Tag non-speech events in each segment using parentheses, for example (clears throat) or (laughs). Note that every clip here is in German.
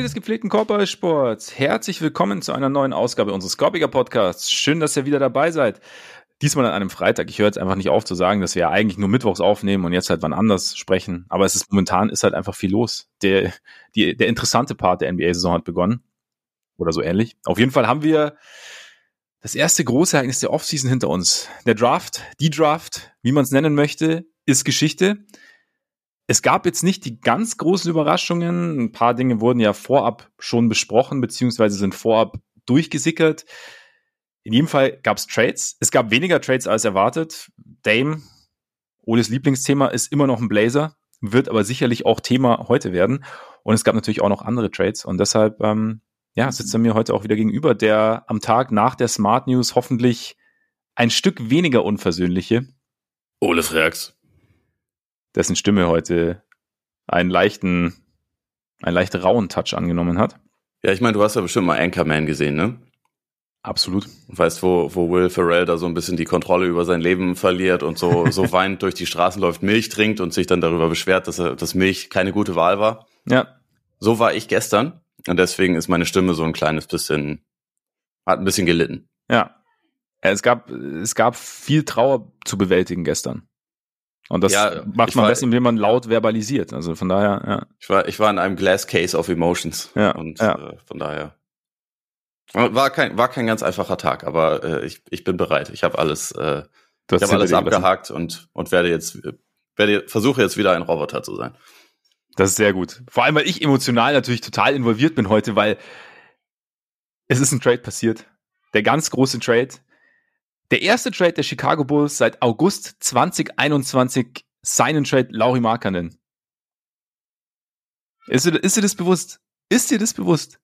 Freunde des gepflegten Korbballsports, herzlich willkommen zu einer neuen Ausgabe unseres Korbiger Podcasts. Schön, dass ihr wieder dabei seid. Diesmal an einem Freitag. Ich höre jetzt einfach nicht auf zu sagen, dass wir ja eigentlich nur mittwochs aufnehmen und jetzt halt wann anders sprechen. Aber es ist momentan ist halt einfach viel los. Der, die, der interessante Part der NBA-Saison hat begonnen. Oder so ähnlich. Auf jeden Fall haben wir das erste große Ereignis der Offseason hinter uns. Der Draft, die Draft, wie man es nennen möchte, ist Geschichte. Es gab jetzt nicht die ganz großen Überraschungen. Ein paar Dinge wurden ja vorab schon besprochen, beziehungsweise sind vorab durchgesickert. In jedem Fall gab es Trades. Es gab weniger Trades als erwartet. Dame, Oles Lieblingsthema, ist immer noch ein Blazer, wird aber sicherlich auch Thema heute werden. Und es gab natürlich auch noch andere Trades. Und deshalb, ähm, ja, sitzt er mir heute auch wieder gegenüber, der am Tag nach der Smart News hoffentlich ein Stück weniger unversöhnliche. Ole Freaks dessen Stimme heute einen leichten, einen leicht rauen Touch angenommen hat. Ja, ich meine, du hast ja bestimmt mal Anchorman gesehen, ne? Absolut. Und weißt, wo, wo Will Ferrell da so ein bisschen die Kontrolle über sein Leben verliert und so, (laughs) so weinend durch die Straßen läuft, Milch trinkt und sich dann darüber beschwert, dass, er, dass Milch keine gute Wahl war. Ja. So war ich gestern. Und deswegen ist meine Stimme so ein kleines bisschen, hat ein bisschen gelitten. Ja. Es gab, es gab viel Trauer zu bewältigen gestern. Und das ja, macht man besser, indem man laut verbalisiert. Also von daher, ja. Ich war, ich war in einem Glass Case of Emotions. Ja. Und ja. Äh, von daher. War kein, war kein ganz einfacher Tag, aber äh, ich, ich bin bereit. Ich habe alles, äh, ich habe alles abgehakt und, und werde jetzt, werde, versuche jetzt wieder ein Roboter zu sein. Das ist sehr gut. Vor allem, weil ich emotional natürlich total involviert bin heute, weil es ist ein Trade passiert. Der ganz große Trade. Der erste Trade der Chicago Bulls seit August 2021, seinen Trade Lauri Markkanen. Ist dir, ist dir das bewusst? Ist dir das bewusst?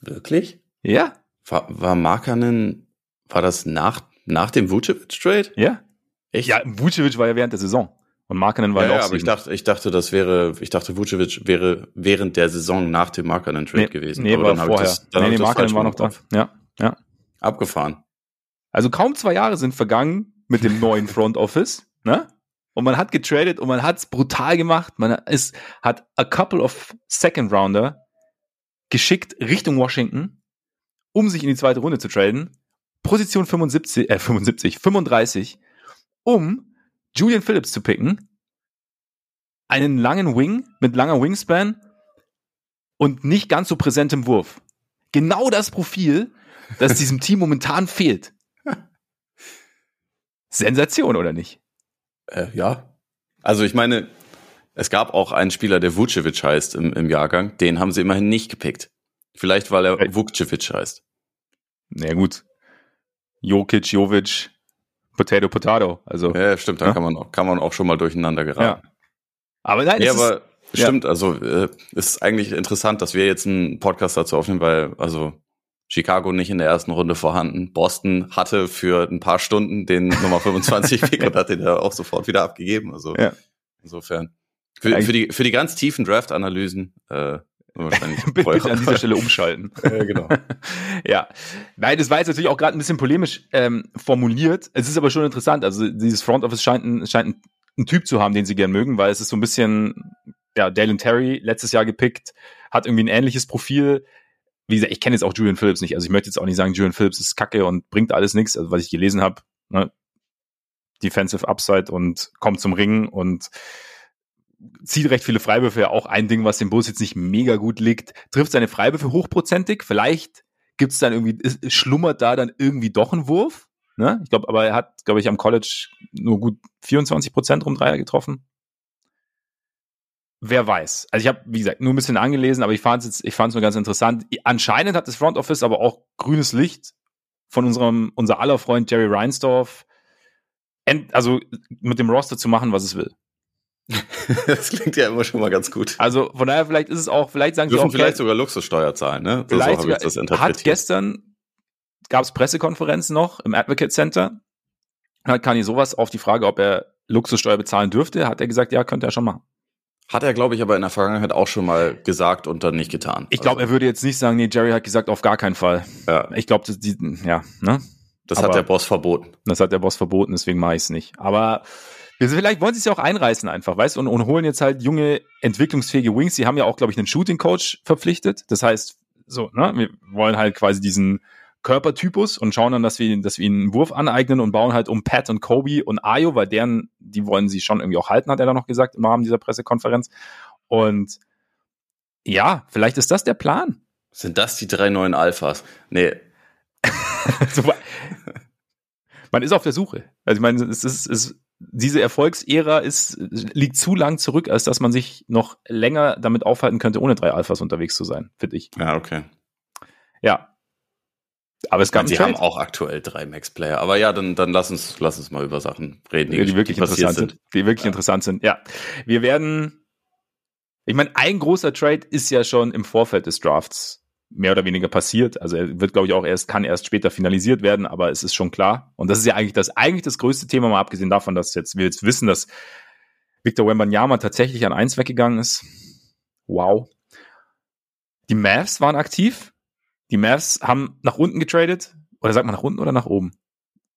Wirklich? Ja. War, war Markkanen, war das nach, nach dem Vucevic-Trade? Ja. Echt? Ja, Vucevic war ja während der Saison. Und Markkanen war ja, ja aber ich dachte, ich dachte, das wäre, ich dachte, Vucevic wäre während der Saison nach dem Markkanen-Trade nee, gewesen. Nee, aber war vorher. Das, nee, nee, Markkanen war noch da. Ja, ja. Abgefahren. Also kaum zwei Jahre sind vergangen mit dem neuen (laughs) Front Office, ne? Und man hat getradet und man hat es brutal gemacht. Man ist, hat a couple of Second Rounder geschickt Richtung Washington, um sich in die zweite Runde zu traden. Position 75, äh 75, 35, um Julian Phillips zu picken. Einen langen Wing mit langer Wingspan und nicht ganz so präsentem Wurf. Genau das Profil, das diesem Team momentan fehlt. Sensation, oder nicht? Äh, ja. Also ich meine, es gab auch einen Spieler, der Vucevic heißt im, im Jahrgang. Den haben sie immerhin nicht gepickt. Vielleicht, weil er Vucevic heißt. Na ja, gut. Jokic, Jovic, Potato, Potato. Also, ja, stimmt, da ja? kann, man auch, kann man auch schon mal durcheinander geraten. Ja. Aber nein, ja, aber ist, stimmt, also äh, ist eigentlich interessant, dass wir jetzt einen Podcast dazu aufnehmen, weil, also Chicago nicht in der ersten Runde vorhanden. Boston hatte für ein paar Stunden den Nummer 25 Pick und hat den ja auch sofort wieder abgegeben. Also ja. insofern. Für, für, die, für die ganz tiefen Draft-Analysen äh, wahrscheinlich (laughs) bitte an dieser Stelle umschalten. (laughs) ja, genau. (laughs) ja. Nein, das war jetzt natürlich auch gerade ein bisschen polemisch ähm, formuliert. Es ist aber schon interessant. Also dieses Front Office scheint ein, scheint ein, ein Typ zu haben, den sie gern mögen, weil es ist so ein bisschen, ja, Dalen Terry letztes Jahr gepickt, hat irgendwie ein ähnliches Profil, wie gesagt, ich kenne jetzt auch Julian Phillips nicht. Also ich möchte jetzt auch nicht sagen, Julian Phillips ist kacke und bringt alles nichts. Also was ich gelesen habe, ne, Defensive Upside und kommt zum Ring und zieht recht viele Freiwürfe. Ja, auch ein Ding, was dem Bus jetzt nicht mega gut liegt. Trifft seine Freiwürfe hochprozentig. Vielleicht gibt es dann irgendwie, schlummert da dann irgendwie doch ein Wurf. Ne? Ich glaube, aber er hat, glaube ich, am College nur gut 24 Prozent rum Dreier getroffen wer weiß. Also ich habe, wie gesagt, nur ein bisschen angelesen, aber ich fand es ich fand es nur ganz interessant. Anscheinend hat das Front Office aber auch grünes Licht von unserem, unser aller Freund Jerry Reinsdorf, also mit dem Roster zu machen, was es will. (laughs) das klingt ja immer schon mal ganz gut. Also von daher, vielleicht ist es auch, vielleicht sagen Dürfen sie auch. vielleicht sogar Luxussteuer zahlen, ne? So, vielleicht so das interpretiert. Hat gestern gab es Pressekonferenzen noch im Advocate Center. Hat Kanye sowas auf die Frage, ob er Luxussteuer bezahlen dürfte, hat er gesagt, ja, könnte er schon machen. Hat er, glaube ich, aber in der Vergangenheit auch schon mal gesagt und dann nicht getan. Ich glaube, also. er würde jetzt nicht sagen, nee, Jerry hat gesagt, auf gar keinen Fall. Ja. Ich glaube, die, ja, ne? Das aber hat der Boss verboten. Das hat der Boss verboten, deswegen mache ich es nicht. Aber vielleicht wollen sie es ja auch einreißen einfach, weißt du, und, und holen jetzt halt junge, entwicklungsfähige Wings. Sie haben ja auch, glaube ich, einen Shooting-Coach verpflichtet. Das heißt, so, ne, wir wollen halt quasi diesen Körpertypus und schauen dann, dass wir, dass wir ihnen einen Wurf aneignen und bauen halt um Pat und Kobe und Ayo, weil deren, die wollen sie schon irgendwie auch halten, hat er da noch gesagt im Rahmen dieser Pressekonferenz. Und ja, vielleicht ist das der Plan. Sind das die drei neuen Alphas? Nee. (laughs) man ist auf der Suche. Also ich meine, es ist, es, diese Erfolgsära ist, liegt zu lang zurück, als dass man sich noch länger damit aufhalten könnte, ohne drei Alphas unterwegs zu sein, finde ich. Ja, okay. Ja. Aber es gab Sie haben auch aktuell drei Max-Player. Aber ja, dann, dann lass uns, lass uns mal über Sachen reden, die, die wirklich die interessant sind. sind. Die wirklich ja. interessant sind. Ja. Wir werden, ich meine, ein großer Trade ist ja schon im Vorfeld des Drafts mehr oder weniger passiert. Also er wird, glaube ich, auch erst, kann erst später finalisiert werden, aber es ist schon klar. Und das ist ja eigentlich das, eigentlich das größte Thema, mal abgesehen davon, dass jetzt, wir jetzt wissen, dass Victor Wembanyama tatsächlich an eins weggegangen ist. Wow. Die Mavs waren aktiv. Die Mavs haben nach unten getradet. Oder sagt man nach unten oder nach oben?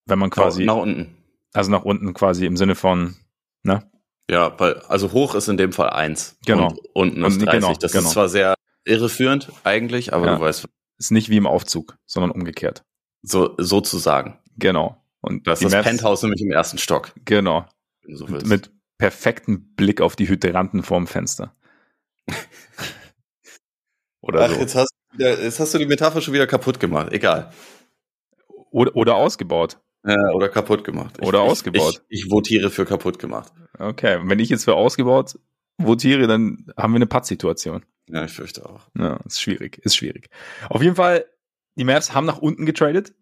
Wenn man quasi. Nach unten. Also nach unten quasi im Sinne von, ne? Ja, weil, also hoch ist in dem Fall eins. Genau. Und unten ist 30. Genau, das genau. ist zwar sehr irreführend eigentlich, aber ja. du weißt. Ist nicht wie im Aufzug, sondern umgekehrt. So, sozusagen. Genau. Und das ist das Penthouse nämlich im ersten Stock. Genau. So mit, mit perfektem Blick auf die Hydranten vorm Fenster. (laughs) oder Ach, so. Jetzt hast, jetzt hast du die Metapher schon wieder kaputt gemacht. Egal. Oder, oder ausgebaut. Ja, oder kaputt gemacht. Oder ich, ausgebaut. Ich, ich, votiere für kaputt gemacht. Okay, wenn ich jetzt für ausgebaut votiere, dann haben wir eine Pattsituation. Ja, ich fürchte auch. Ja, ist schwierig, ist schwierig. Auf jeden Fall, die Mavs haben nach unten getradet,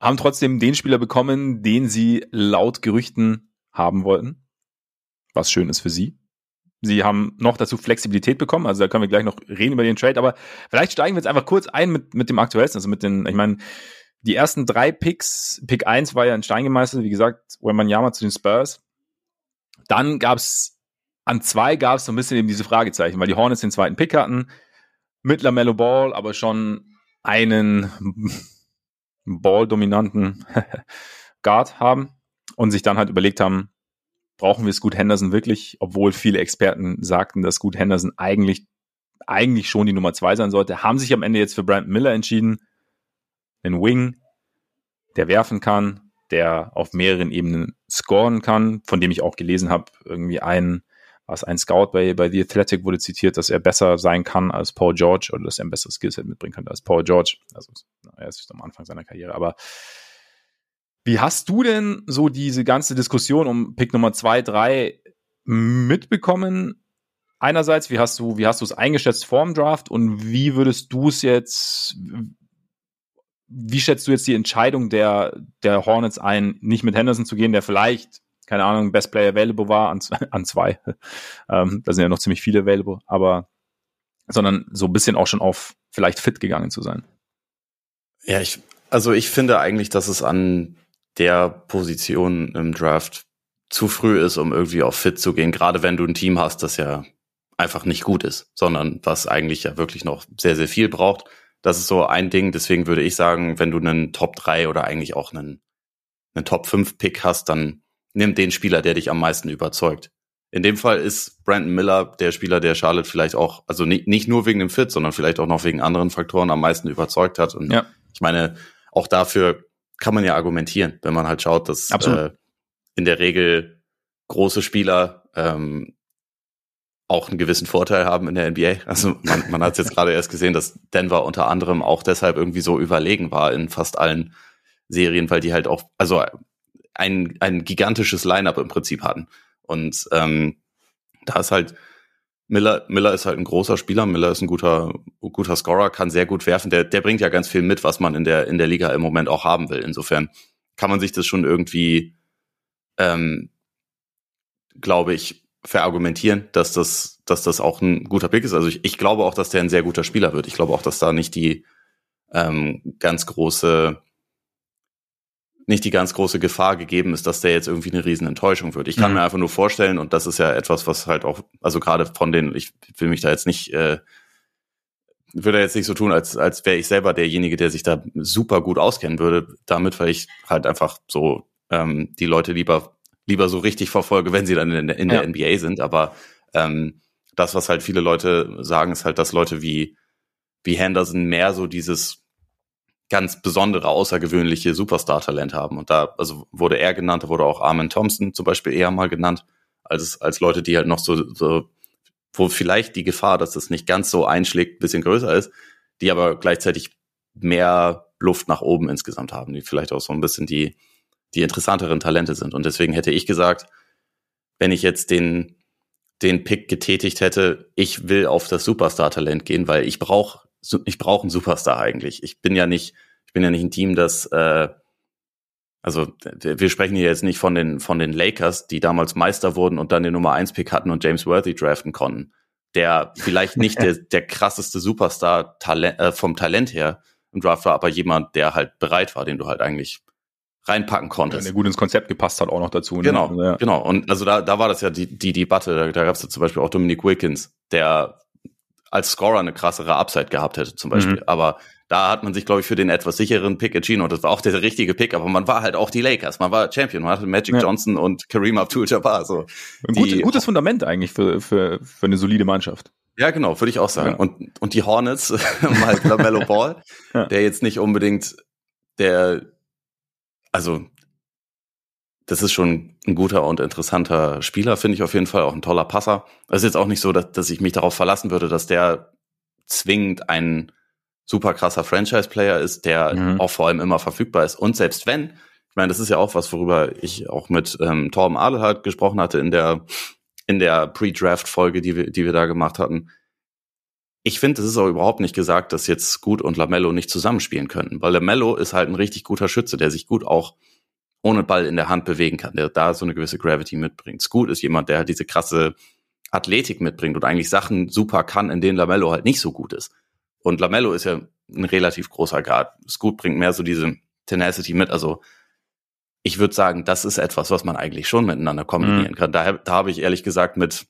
haben trotzdem den Spieler bekommen, den sie laut Gerüchten haben wollten. Was schön ist für sie. Sie haben noch dazu Flexibilität bekommen, also da können wir gleich noch reden über den Trade, aber vielleicht steigen wir jetzt einfach kurz ein mit, mit dem aktuellsten, also mit den, ich meine, die ersten drei Picks, Pick 1 war ja in Stein gemeißelt, wie gesagt, Wembanyama zu den Spurs. Dann gab's an zwei gab es so ein bisschen eben diese Fragezeichen, weil die Hornets den zweiten Pick hatten, mit LaMelo Ball, aber schon einen (laughs) Ball-dominanten (laughs) Guard haben und sich dann halt überlegt haben, brauchen wir Scoot Henderson wirklich, obwohl viele Experten sagten, dass Scoot Henderson eigentlich, eigentlich schon die Nummer zwei sein sollte, haben sich am Ende jetzt für Brandon Miller entschieden, einen Wing, der werfen kann, der auf mehreren Ebenen scoren kann, von dem ich auch gelesen habe, irgendwie einen was ein Scout bei, bei The Athletic wurde zitiert, dass er besser sein kann als Paul George oder dass er ein besseres Skillset mitbringen könnte als Paul George. Also er ist am Anfang seiner Karriere. Aber wie hast du denn so diese ganze Diskussion um Pick Nummer zwei, drei mitbekommen? Einerseits, wie hast du, wie hast du es eingeschätzt vor dem Draft und wie würdest du es jetzt, wie schätzt du jetzt die Entscheidung der, der Hornets ein, nicht mit Henderson zu gehen, der vielleicht keine Ahnung, Best Player Available war an, (laughs) an zwei. ähm, da sind ja noch ziemlich viele available, aber sondern so ein bisschen auch schon auf vielleicht fit gegangen zu sein. Ja, ich, also ich finde eigentlich, dass es an der Position im Draft zu früh ist, um irgendwie auf fit zu gehen, gerade wenn du ein Team hast, das ja einfach nicht gut ist, sondern was eigentlich ja wirklich noch sehr, sehr viel braucht. Das ist so ein Ding, deswegen würde ich sagen, wenn du einen Top 3 oder eigentlich auch einen, einen Top 5 Pick hast, dann nimm den Spieler, der dich am meisten überzeugt. In dem Fall ist Brandon Miller der Spieler, der Charlotte vielleicht auch, also nicht, nicht nur wegen dem Fit, sondern vielleicht auch noch wegen anderen Faktoren am meisten überzeugt hat. Und ja. ich meine, auch dafür kann man ja argumentieren, wenn man halt schaut, dass äh, in der Regel große Spieler ähm, auch einen gewissen Vorteil haben in der NBA. Also man, man hat jetzt gerade erst gesehen, dass Denver unter anderem auch deshalb irgendwie so überlegen war in fast allen Serien, weil die halt auch, also ein, ein gigantisches Line-up im Prinzip hatten. Und ähm, da ist halt Miller, Miller ist halt ein großer Spieler, Miller ist ein guter, guter Scorer, kann sehr gut werfen. Der, der bringt ja ganz viel mit, was man in der, in der Liga im Moment auch haben will. Insofern kann man sich das schon irgendwie, ähm, glaube ich, verargumentieren, dass das, dass das auch ein guter Pick ist. Also ich, ich glaube auch, dass der ein sehr guter Spieler wird. Ich glaube auch, dass da nicht die ähm, ganz große nicht die ganz große Gefahr gegeben ist, dass der jetzt irgendwie eine riesen Enttäuschung wird. Ich kann mhm. mir einfach nur vorstellen, und das ist ja etwas, was halt auch, also gerade von den, ich will mich da jetzt nicht, äh, würde jetzt nicht so tun, als, als wäre ich selber derjenige, der sich da super gut auskennen würde damit, weil ich halt einfach so ähm, die Leute lieber lieber so richtig verfolge, wenn sie dann in, in der NBA sind. Aber ähm, das, was halt viele Leute sagen, ist halt, dass Leute wie, wie Henderson mehr so dieses ganz besondere, außergewöhnliche Superstar-Talent haben. Und da, also wurde er genannt, da wurde auch Armin Thompson zum Beispiel eher mal genannt, als, als Leute, die halt noch so, so, wo vielleicht die Gefahr, dass das nicht ganz so einschlägt, bisschen größer ist, die aber gleichzeitig mehr Luft nach oben insgesamt haben, die vielleicht auch so ein bisschen die, die interessanteren Talente sind. Und deswegen hätte ich gesagt, wenn ich jetzt den, den Pick getätigt hätte, ich will auf das Superstar-Talent gehen, weil ich brauche ich brauche einen Superstar eigentlich. Ich bin ja nicht, ich bin ja nicht ein Team, das äh, also wir sprechen hier jetzt nicht von den von den Lakers, die damals Meister wurden und dann den Nummer 1 Pick hatten und James Worthy draften konnten, der vielleicht nicht (laughs) der, der krasseste Superstar Talent, äh, vom Talent her im Draft war, aber jemand, der halt bereit war, den du halt eigentlich reinpacken konntest. Ja, der gut ins Konzept gepasst hat auch noch dazu. Ne? Genau, ja. genau. Und also da, da war das ja die, die Debatte. Da, da gab es ja zum Beispiel auch Dominic Wilkins, der als Scorer eine krassere Upside gehabt hätte zum Beispiel. Mhm. Aber da hat man sich, glaube ich, für den etwas sicheren Pick entschieden und das war auch der richtige Pick, aber man war halt auch die Lakers, man war Champion, man hatte Magic ja. Johnson und Kareem Abdul-Jabbar. So. Ein gut, gutes Fundament eigentlich für, für, für eine solide Mannschaft. Ja, genau, würde ich auch sagen. Ja. Und, und die Hornets, (laughs) halt LaMelo Ball, ja. der jetzt nicht unbedingt der, also das ist schon ein guter und interessanter Spieler, finde ich auf jeden Fall, auch ein toller Passer. Es ist jetzt auch nicht so, dass, dass ich mich darauf verlassen würde, dass der zwingend ein super krasser Franchise-Player ist, der mhm. auch vor allem immer verfügbar ist. Und selbst wenn, ich meine, das ist ja auch was, worüber ich auch mit ähm, Torben Adelhardt gesprochen hatte in der, in der Pre-Draft-Folge, die wir, die wir da gemacht hatten. Ich finde, es ist auch überhaupt nicht gesagt, dass jetzt Scoot und Lamello nicht zusammenspielen könnten, weil Lamello ist halt ein richtig guter Schütze, der sich gut auch ohne Ball in der Hand bewegen kann, der da so eine gewisse Gravity mitbringt. Scoot ist jemand, der halt diese krasse Athletik mitbringt und eigentlich Sachen super kann, in denen Lamello halt nicht so gut ist. Und Lamello ist ja ein relativ großer Guard. Scoot bringt mehr so diese Tenacity mit. Also ich würde sagen, das ist etwas, was man eigentlich schon miteinander kombinieren mhm. kann. Da, da habe ich ehrlich gesagt mit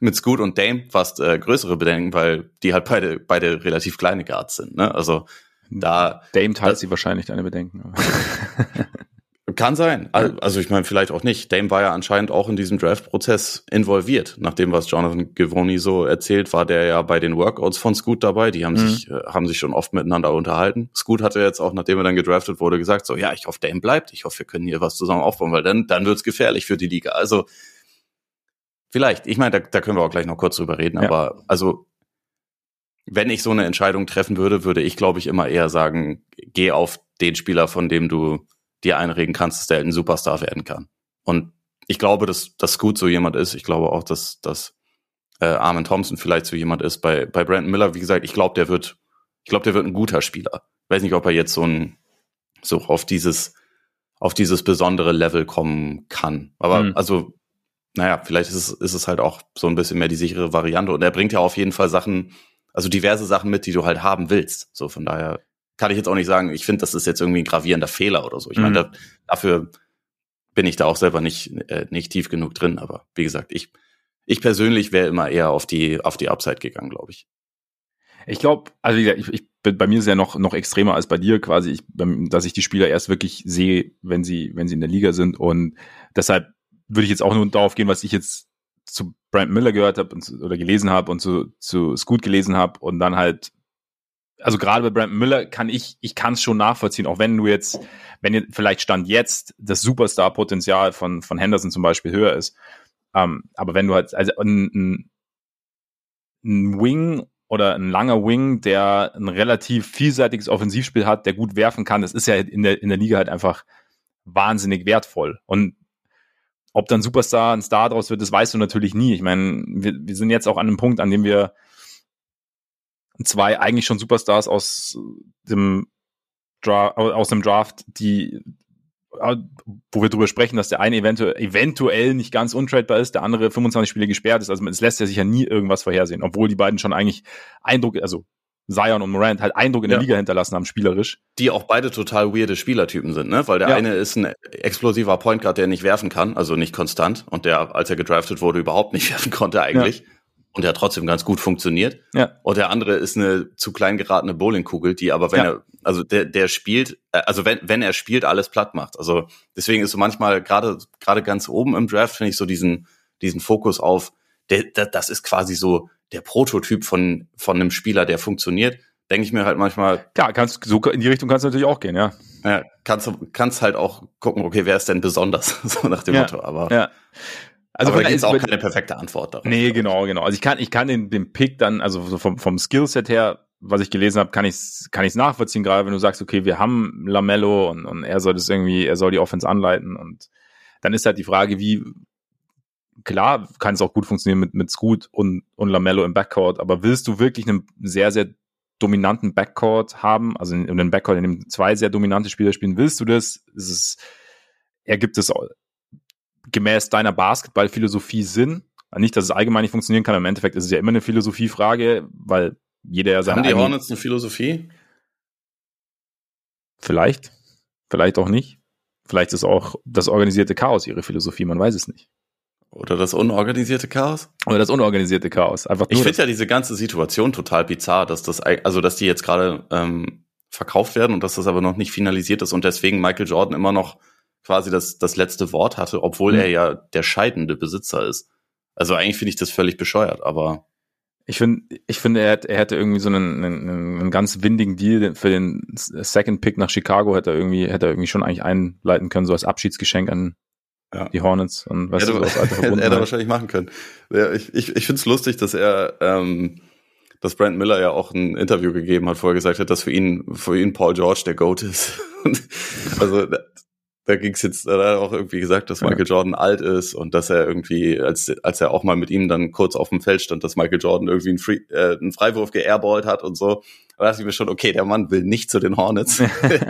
mit Scoot und Dame fast äh, größere Bedenken, weil die halt beide beide relativ kleine Guards sind. Ne? Also da Dame teilt sie wahrscheinlich deine Bedenken. (laughs) (laughs) Kann sein. Also ich meine, vielleicht auch nicht. Dame war ja anscheinend auch in diesem Draft-Prozess involviert. Nach dem, was Jonathan Givoni so erzählt, war der ja bei den Workouts von Scoot dabei. Die haben mhm. sich, äh, haben sich schon oft miteinander unterhalten. Scoot hatte jetzt auch, nachdem er dann gedraftet wurde, gesagt, so, ja, ich hoffe, Dame bleibt. Ich hoffe, wir können hier was zusammen aufbauen, weil dann, dann wird's gefährlich für die Liga. Also, vielleicht. Ich meine, da, da können wir auch gleich noch kurz drüber reden. Ja. Aber, also, wenn ich so eine Entscheidung treffen würde, würde ich, glaube ich, immer eher sagen, geh auf den Spieler, von dem du dir einregen kannst, dass der ein Superstar werden kann. Und ich glaube, dass das gut so jemand ist. Ich glaube auch, dass, dass äh, Armin Thompson vielleicht so jemand ist. Bei, bei Brandon Miller, wie gesagt, ich glaube, der wird, ich glaube, der wird ein guter Spieler. Ich weiß nicht, ob er jetzt so ein, so auf dieses, auf dieses besondere Level kommen kann. Aber mhm. also, naja, vielleicht ist es, ist es halt auch so ein bisschen mehr die sichere Variante. Und er bringt ja auf jeden Fall Sachen, also diverse Sachen mit, die du halt haben willst. So von daher kann ich jetzt auch nicht sagen, ich finde, das ist jetzt irgendwie ein gravierender Fehler oder so. Ich mhm. meine, da, dafür bin ich da auch selber nicht, äh, nicht tief genug drin. Aber wie gesagt, ich, ich persönlich wäre immer eher auf die, auf die Upside gegangen, glaube ich. Ich glaube, also ich, ich, bei mir ist es ja noch, noch extremer als bei dir quasi, ich, dass ich die Spieler erst wirklich sehe, wenn sie, wenn sie in der Liga sind. Und deshalb würde ich jetzt auch nur darauf gehen, was ich jetzt zu Brent Miller gehört habe oder gelesen habe und zu, zu Scoot gelesen habe und dann halt also gerade bei Brandon Miller kann ich, ich kann es schon nachvollziehen, auch wenn du jetzt, wenn ihr vielleicht Stand jetzt das Superstar-Potenzial von, von Henderson zum Beispiel höher ist. Ähm, aber wenn du halt, also ein, ein, Wing oder ein langer Wing, der ein relativ vielseitiges Offensivspiel hat, der gut werfen kann, das ist ja in der, in der Liga halt einfach wahnsinnig wertvoll. Und ob dann Superstar ein Star draus wird, das weißt du natürlich nie. Ich meine, wir, wir sind jetzt auch an einem Punkt, an dem wir zwei eigentlich schon Superstars aus dem Dra aus dem Draft, die äh, wo wir drüber sprechen, dass der eine eventuell, eventuell nicht ganz untradebar ist, der andere 25 Spiele gesperrt ist. Also es lässt ja sicher nie irgendwas vorhersehen, obwohl die beiden schon eigentlich Eindruck, also Zion und Morant halt Eindruck in der ja. Liga hinterlassen haben, spielerisch. Die auch beide total weirde Spielertypen sind, ne? Weil der ja. eine ist ein explosiver Point Guard, der nicht werfen kann, also nicht konstant und der, als er gedraftet wurde, überhaupt nicht (laughs) werfen konnte eigentlich. Ja. Und der trotzdem ganz gut funktioniert. Ja. Und der andere ist eine zu klein geratene Bowlingkugel, die aber, wenn Ja. er, also der, der spielt, äh, also wenn, wenn er spielt, alles platt macht. Also deswegen ist so manchmal gerade, gerade ganz oben im Draft, finde ich so diesen, diesen Fokus auf, der, der, das ist quasi so der Prototyp von, von einem Spieler, der funktioniert. Denke ich mir halt manchmal, Klar, kannst, so in die Richtung kannst du natürlich auch gehen, ja. ja, kannst du, kannst halt auch gucken, okay, wer ist denn besonders? (laughs) so nach dem Ja. Motto. Aber, Ja. Also aber da ist- auch keine perfekte Antwort darauf. Nee, genau, genau. Also ich kann, ich kann den, den Pick dann, also so vom, vom Skillset her, was ich gelesen habe, kann ich kann ich's nachvollziehen, gerade wenn du sagst, okay, wir haben Lamello und, und er soll das irgendwie, er soll die Offense anleiten und dann ist halt die Frage, wie klar kann es auch gut funktionieren mit, mit Scoot und, und Lamello im Backcourt, aber willst du wirklich einen sehr, sehr dominanten Backcourt haben, also in, in einem Backcourt, in dem zwei sehr dominante Spieler spielen, willst du das? Ist es, ergibt es gemäß deiner Basketballphilosophie Sinn? Nicht, dass es allgemein nicht funktionieren kann, aber im Endeffekt ist es ja immer eine Philosophiefrage, weil jeder ja seine Haben die Hornets eine Philosophie? Vielleicht, vielleicht auch nicht. Vielleicht ist auch das organisierte Chaos ihre Philosophie, man weiß es nicht. Oder das unorganisierte Chaos? Oder das unorganisierte Chaos. Einfach Ich finde ja diese ganze Situation total bizarr, dass das, also dass die jetzt gerade ähm, verkauft werden und dass das aber noch nicht finalisiert ist und deswegen Michael Jordan immer noch quasi das, das letzte Wort hatte, obwohl Mhm. er ja der scheidende Besitzer ist. Also eigentlich finde ich das völlig bescheuert, aber Ich finde, ich finde, er, hätte- er hätte irgendwie so einen, einen, einen ganz windigen Deal für den Second Pick nach Chicago hätte er irgendwie, hätte er irgendwie schon eigentlich einleiten können, so als Abschiedsgeschenk an Ja. die Hornets und weißt hätte, du, so aus alter (laughs) hätte er wahrscheinlich machen können. Ja, ich ich, ich finde es lustig, dass er, ähm, dass Brent Miller ja auch ein Interview gegeben hat, wo er gesagt hat, dass für ihn, für ihn Paul George der Goat ist. (laughs) Also da, ging es jetzt, da hat er auch irgendwie gesagt, dass Ja. Michael Jordan alt ist und dass er irgendwie, als, als er auch mal mit ihm dann kurz auf dem Feld stand, dass Michael Jordan irgendwie einen, Free, äh, einen Freiwurf geairballt hat und so. Da dachte ich mir schon, okay, der Mann will nicht zu den Hornets.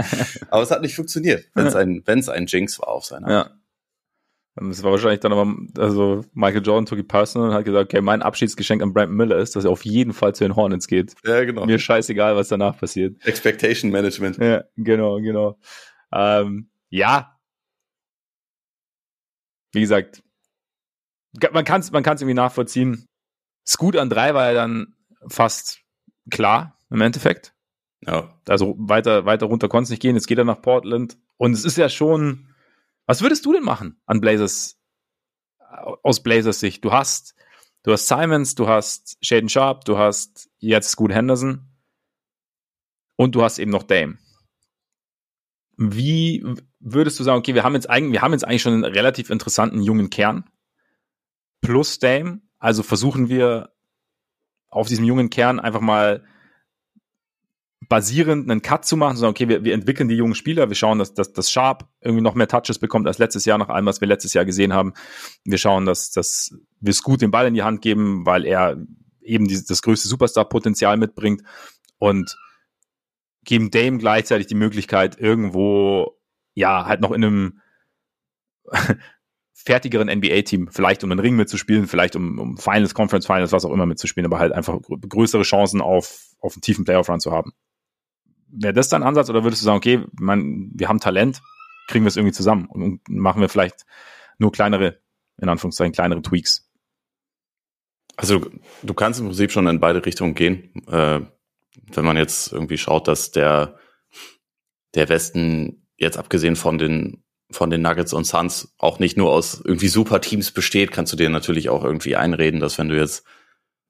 (laughs) Aber es hat nicht funktioniert, wenn es ein, wenn's ein Jinx war auf seiner Ja. Und es war wahrscheinlich dann aber, also Michael Jordan took it personal und hat gesagt, okay, mein Abschiedsgeschenk an Brandon Miller ist, dass er auf jeden Fall zu den Hornets geht. Ja, genau. Mir scheißegal, was danach passiert. Expectation Management. Ja, genau, genau. Ähm, ja. Wie gesagt, man kann es man kann's irgendwie nachvollziehen. Scoot an drei war ja dann fast klar im Endeffekt. Ja. Also weiter, weiter runter konnte es nicht gehen. Jetzt geht er nach Portland. Und es ist ja schon. Was würdest du denn machen an Blazers, aus Blazers Sicht? Du hast, du hast Simons, du hast Shaden Sharp, du hast jetzt Scoot Henderson und du hast eben noch Dame. Wie würdest du sagen, okay, wir haben jetzt eigentlich, wir haben jetzt eigentlich schon einen relativ interessanten jungen Kern plus Dame. Also versuchen wir auf diesem jungen Kern einfach mal basierend einen Cut zu machen, sondern okay, wir, wir entwickeln die jungen Spieler, wir schauen, dass, dass, dass Sharp irgendwie noch mehr Touches bekommt als letztes Jahr, nach allem, was wir letztes Jahr gesehen haben. Wir schauen, dass, dass wir Scoot den Ball in die Hand geben, weil er eben dieses, das größte Superstar-Potenzial mitbringt und geben Dame gleichzeitig die Möglichkeit, irgendwo, ja, halt noch in einem (laughs) fertigeren NBA-Team, vielleicht um einen Ring mitzuspielen, vielleicht um, um Finals, Conference Finals, was auch immer mitzuspielen, aber halt einfach grö- größere Chancen auf, auf einen tiefen Playoff-Run zu haben. Wäre das dein Ansatz oder würdest du sagen, okay, man, wir haben Talent, kriegen wir es irgendwie zusammen und, machen wir vielleicht nur kleinere, in Anführungszeichen, kleinere Tweaks? Also du, du kannst im Prinzip schon in beide Richtungen gehen. Äh, wenn man jetzt irgendwie schaut, dass der, der Westen jetzt abgesehen von den, von den Nuggets und Suns auch nicht nur aus irgendwie super Teams besteht, kannst du dir natürlich auch irgendwie einreden, dass wenn du jetzt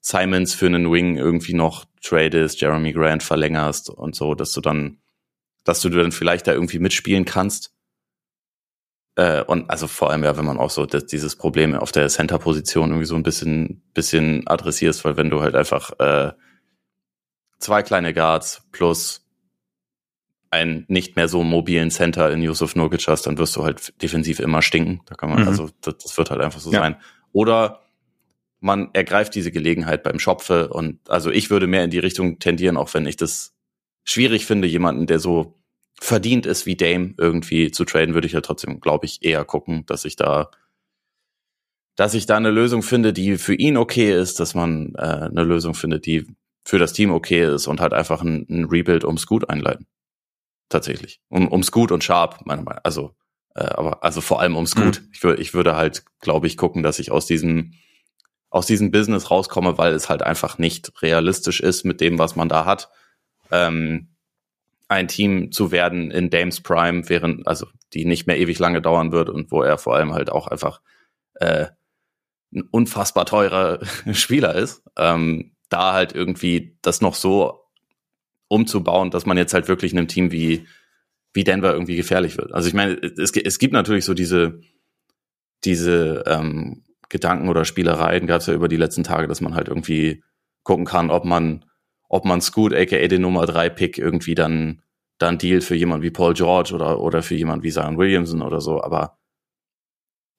Simons für einen Wing irgendwie noch tradest, Jeremy Grant verlängerst und so, dass du dann, dass du dann vielleicht da irgendwie mitspielen kannst. Äh, und also vor allem ja, wenn man auch so das, dieses Problem auf der Center-Position irgendwie so ein bisschen, bisschen adressierst, weil wenn du halt einfach äh, zwei kleine Guards plus einen nicht mehr so mobilen Center in Yusuf Nurkic hast, dann wirst du halt defensiv immer stinken. Da kann man, Mhm. also das, das wird halt einfach so Ja. sein. Oder man ergreift diese Gelegenheit beim Schopfe und also ich würde mehr in die Richtung tendieren, auch wenn ich das schwierig finde, jemanden, der so verdient ist wie Dame irgendwie zu traden, würde ich ja trotzdem, glaube ich, eher gucken, dass ich da, dass ich da eine Lösung finde, die für ihn okay ist, dass man äh, eine Lösung findet, die für das Team okay ist und halt einfach ein, ein Rebuild um Scoot einleiten. Tatsächlich. Um, um Scoot und Sharp, meiner Meinung Also, äh, aber also vor allem um Scoot. Ich, wür, ich würde halt, glaube ich, gucken, dass ich aus diesem aus diesem Business rauskomme, weil es halt einfach nicht realistisch ist mit dem, was man da hat. Ähm, ein Team zu werden in Dames Prime, während, also die nicht mehr ewig lange dauern wird und wo er vor allem halt auch einfach äh, ein unfassbar teurer (laughs) Spieler ist, ähm, da halt irgendwie das noch so umzubauen, dass man jetzt halt wirklich einem Team wie, wie Denver irgendwie gefährlich wird. Also ich meine, es, es gibt natürlich so diese, diese ähm, Gedanken oder Spielereien gab es ja über die letzten Tage, dass man halt irgendwie gucken kann, ob man, ob man Scoot, aka den Nummer 3 Pick irgendwie dann, dann dealt für jemand wie Paul George oder, oder für jemand wie Zion Williamson oder so. Aber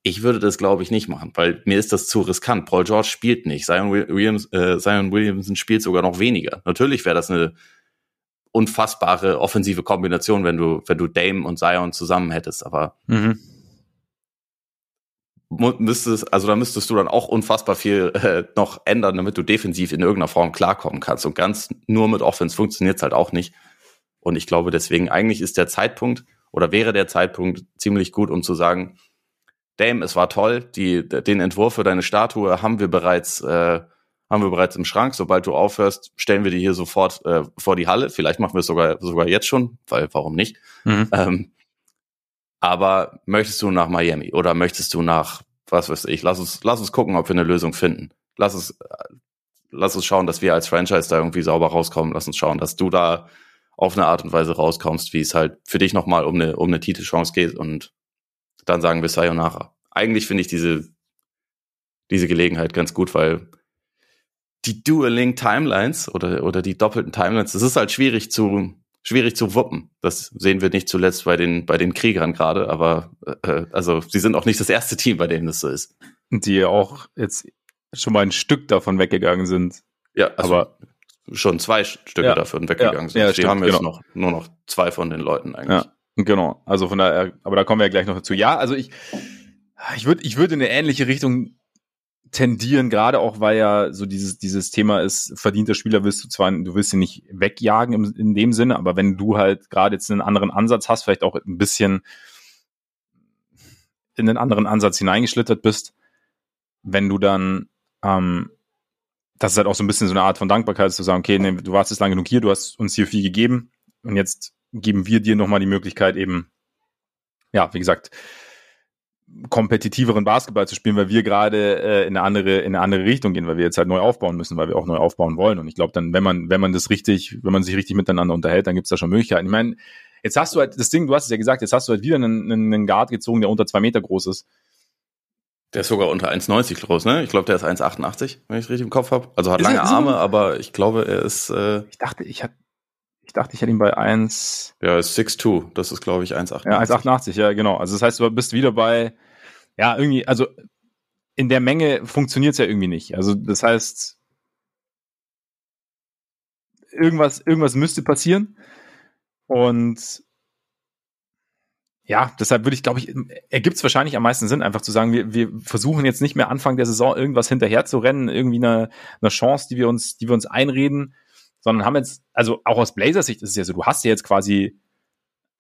ich würde das, glaube ich, nicht machen, weil mir ist das zu riskant. Paul George spielt nicht. Zion, Williams, äh, Zion Williamson spielt sogar noch weniger. Natürlich wäre das eine unfassbare offensive Kombination, wenn du, wenn du Dame und Zion zusammen hättest, aber mhm. müsstest, also da müsstest du dann auch unfassbar viel äh, noch ändern, damit du defensiv in irgendeiner Form klarkommen kannst. Und ganz nur mit Offense funktioniert es halt auch nicht. Und ich glaube deswegen, eigentlich ist der Zeitpunkt oder wäre der Zeitpunkt ziemlich gut, um zu sagen, Dame, es war toll, die, den Entwurf für deine Statue haben wir bereits, äh, haben wir bereits im Schrank. Sobald du aufhörst, stellen wir die hier sofort äh, vor die Halle. Vielleicht machen wir es sogar, sogar jetzt schon, weil warum nicht? Mhm. Ähm, aber möchtest du nach Miami oder möchtest du nach, was weiß ich, lass uns, lass uns gucken, ob wir eine Lösung finden. Lass uns, äh, lass uns schauen, dass wir als Franchise da irgendwie sauber rauskommen. Lass uns schauen, dass du da auf eine Art und Weise rauskommst, wie es halt für dich nochmal um eine, um eine Titelchance geht und dann sagen wir Sayonara. Eigentlich finde ich diese, diese Gelegenheit ganz gut, weil die Dueling Timelines oder, oder die doppelten Timelines, das ist halt schwierig zu, schwierig zu wuppen. Das sehen wir nicht zuletzt bei den, bei den Kriegern gerade, aber äh, also sie sind auch nicht das erste Team, bei dem das so ist. Die auch jetzt schon mal ein Stück davon weggegangen sind. Ja, also aber schon zwei Stücke ja, davon weggegangen ja, sind. Ja, die stimmt, haben jetzt genau. noch nur noch zwei von den Leuten eigentlich. Ja. Genau, also von daher, aber da kommen wir ja gleich noch dazu. Ja, also ich, ich würde, ich würde in eine ähnliche Richtung tendieren, gerade auch, weil ja so dieses, dieses Thema ist, verdienter Spieler willst du zwar, du willst ihn nicht wegjagen im, in dem Sinne, aber wenn du halt gerade jetzt einen anderen Ansatz hast, vielleicht auch ein bisschen in einen anderen Ansatz hineingeschlittert bist, wenn du dann, ähm, das ist halt auch so ein bisschen so eine Art von Dankbarkeit, zu sagen, okay, nee, du warst jetzt lang genug hier, du hast uns hier viel gegeben und jetzt geben wir dir nochmal die Möglichkeit, eben, ja, wie gesagt, kompetitiveren Basketball zu spielen, weil wir gerade äh, in eine andere in eine andere Richtung gehen, weil wir jetzt halt neu aufbauen müssen, weil wir auch neu aufbauen wollen. Und ich glaube dann, wenn man wenn man das richtig, wenn man sich richtig miteinander unterhält, dann gibt's da schon Möglichkeiten. Ich meine, jetzt hast du halt das Ding, du hast es ja gesagt, jetzt hast du halt wieder einen, einen Guard gezogen, der unter zwei Meter groß ist. Der ist sogar unter 1,90 groß, ne? Ich glaube, der ist 1,88, wenn ich richtig im Kopf habe. Also hat ist lange Arme, aber ich glaube, er ist. Äh ich dachte, ich hatte ich dachte, ich hätte ihn bei 1. Ja, ist 6'2. Das ist, glaube ich, 1,88. Ja, 1,88, ja, genau. Also das heißt, du bist wieder bei, ja, irgendwie, also in der Menge funktioniert es ja irgendwie nicht. Also das heißt, irgendwas, irgendwas müsste passieren. Und ja, deshalb würde ich, glaube ich, ergibt es wahrscheinlich am meisten Sinn, einfach zu sagen, wir, wir versuchen jetzt nicht mehr Anfang der Saison irgendwas hinterher zu rennen, irgendwie eine, eine Chance, die wir uns, die wir uns einreden, sondern haben jetzt, also auch aus Blazers Sicht ist es ja so, du hast ja jetzt quasi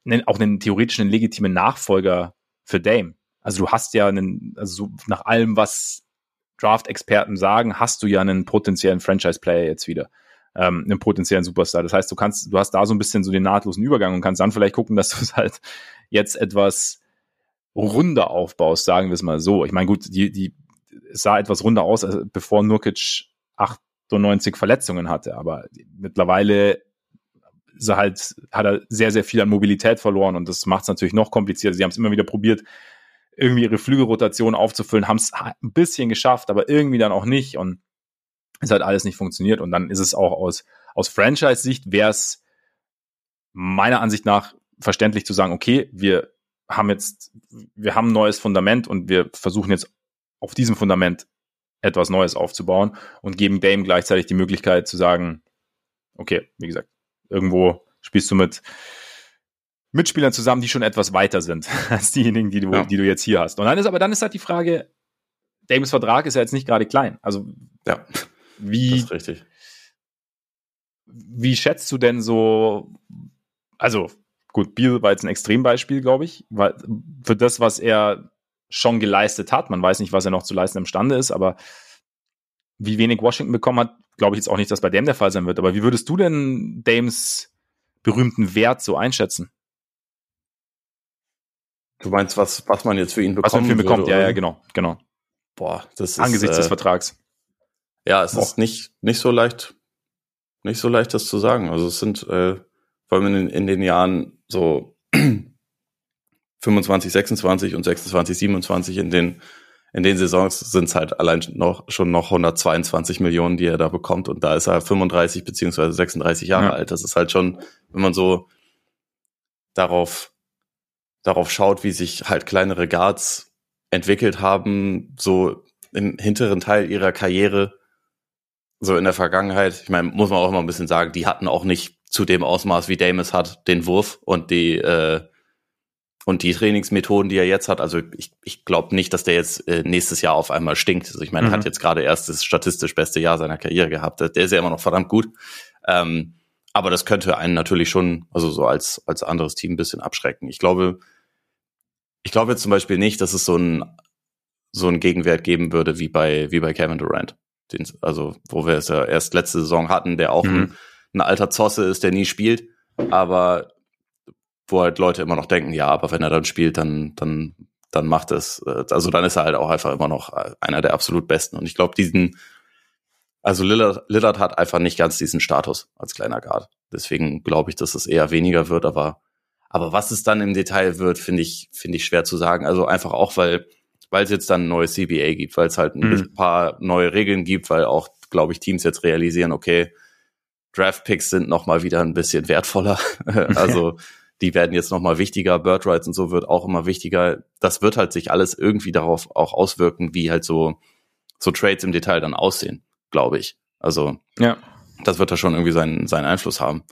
einen, auch einen theoretischen, legitimen Nachfolger für Dame. Also du hast ja einen, also nach allem, was Draft-Experten sagen, hast du ja einen potenziellen Franchise-Player jetzt wieder. Ähm, einen potenziellen Superstar. Das heißt, du kannst, du hast da so ein bisschen so den nahtlosen Übergang und kannst dann vielleicht gucken, dass (laughs) du es halt jetzt etwas runder aufbaust, sagen wir es mal so. Ich meine, gut, die, die, es sah etwas runder aus, also bevor Nurkic acht 98 Verletzungen hatte. Aber mittlerweile ist er halt, hat er sehr, sehr viel an Mobilität verloren und das macht es natürlich noch komplizierter. Sie haben es immer wieder probiert, irgendwie ihre Flügelrotation aufzufüllen, haben es ein bisschen geschafft, aber irgendwie dann auch nicht und es hat alles nicht funktioniert und dann ist es auch aus, aus Franchise-Sicht wäre es meiner Ansicht nach verständlich zu sagen, okay, wir haben jetzt, wir haben ein neues Fundament und wir versuchen jetzt auf diesem Fundament etwas Neues aufzubauen und geben Dame gleichzeitig die Möglichkeit zu sagen, okay, wie gesagt, irgendwo spielst du mit Mitspielern zusammen, die schon etwas weiter sind (laughs) als diejenigen, die du, ja. die du jetzt hier hast. Und dann ist aber dann ist halt die Frage, Dames Vertrag ist ja jetzt nicht gerade klein. Also ja, wie. Wie schätzt du denn so? Also gut, Biel war jetzt ein Extrembeispiel, glaube ich, weil für das, was er schon geleistet hat. Man weiß nicht, was er noch zu leisten imstande ist, aber wie wenig Washington bekommen hat, glaube ich jetzt auch nicht, dass bei Dame der Fall sein wird. Aber wie würdest du denn Dames berühmten Wert so einschätzen? Du meinst, was, was man jetzt für ihn bekommt? Was man für ihn bekommt, ja, ja, genau, genau. Boah, das ist. Angesichts äh, des Vertrags. Ja, es Boah. ist nicht, nicht so leicht, nicht so leicht, das zu sagen. Also es sind, äh, vor allem in, in den Jahren so 25, 26 und 26, 27 in den in den Saisons sind es halt allein noch schon noch 122 Millionen, die er da bekommt und da ist er 35 beziehungsweise 36 Jahre ja. alt. Das ist halt schon, wenn man so darauf darauf schaut, wie sich halt kleinere Guards entwickelt haben, so im hinteren Teil ihrer Karriere, so in der Vergangenheit. Ich meine, muss man auch immer ein bisschen sagen, die hatten auch nicht zu dem Ausmaß, wie Damus hat, den Wurf und die äh, und die Trainingsmethoden, die er jetzt hat, also ich, ich glaube nicht, dass der jetzt äh, nächstes Jahr auf einmal stinkt. Also ich meine, mhm. er hat jetzt gerade erst das statistisch beste Jahr seiner Karriere gehabt. Der ist ja immer noch verdammt gut. Ähm, aber das könnte einen natürlich schon, also so als, als anderes Team ein bisschen abschrecken. Ich glaube, ich glaube jetzt zum Beispiel nicht, dass es so ein, so ein Gegenwert geben würde wie bei, wie bei Kevin Durant. Den, also, wo wir es ja erst letzte Saison hatten, der auch mhm. ein, ein alter Zosse ist, der nie spielt. Aber wo halt Leute immer noch denken, ja, aber wenn er dann spielt, dann, dann, dann macht es, äh, also dann ist er halt auch einfach immer noch einer der absolut besten. Und ich glaube, diesen, also Lillard, Lillard hat einfach nicht ganz diesen Status als kleiner Guard. Deswegen glaube ich, dass es eher weniger wird, aber, aber was es dann im Detail wird, finde ich, finde ich schwer zu sagen. Also einfach auch, weil, weil es jetzt dann ein neues CBA gibt, weil es halt ein mhm. paar neue Regeln gibt, weil auch, glaube ich, Teams jetzt realisieren, okay, Draft Picks sind noch mal wieder ein bisschen wertvoller. (laughs) also (laughs) die werden jetzt nochmal wichtiger, Bird Rights und so wird auch immer wichtiger. Das wird halt sich alles irgendwie darauf auch auswirken, wie halt so, so Trades im Detail dann aussehen, glaube ich. Also, ja. das wird da schon irgendwie seinen, seinen Einfluss haben.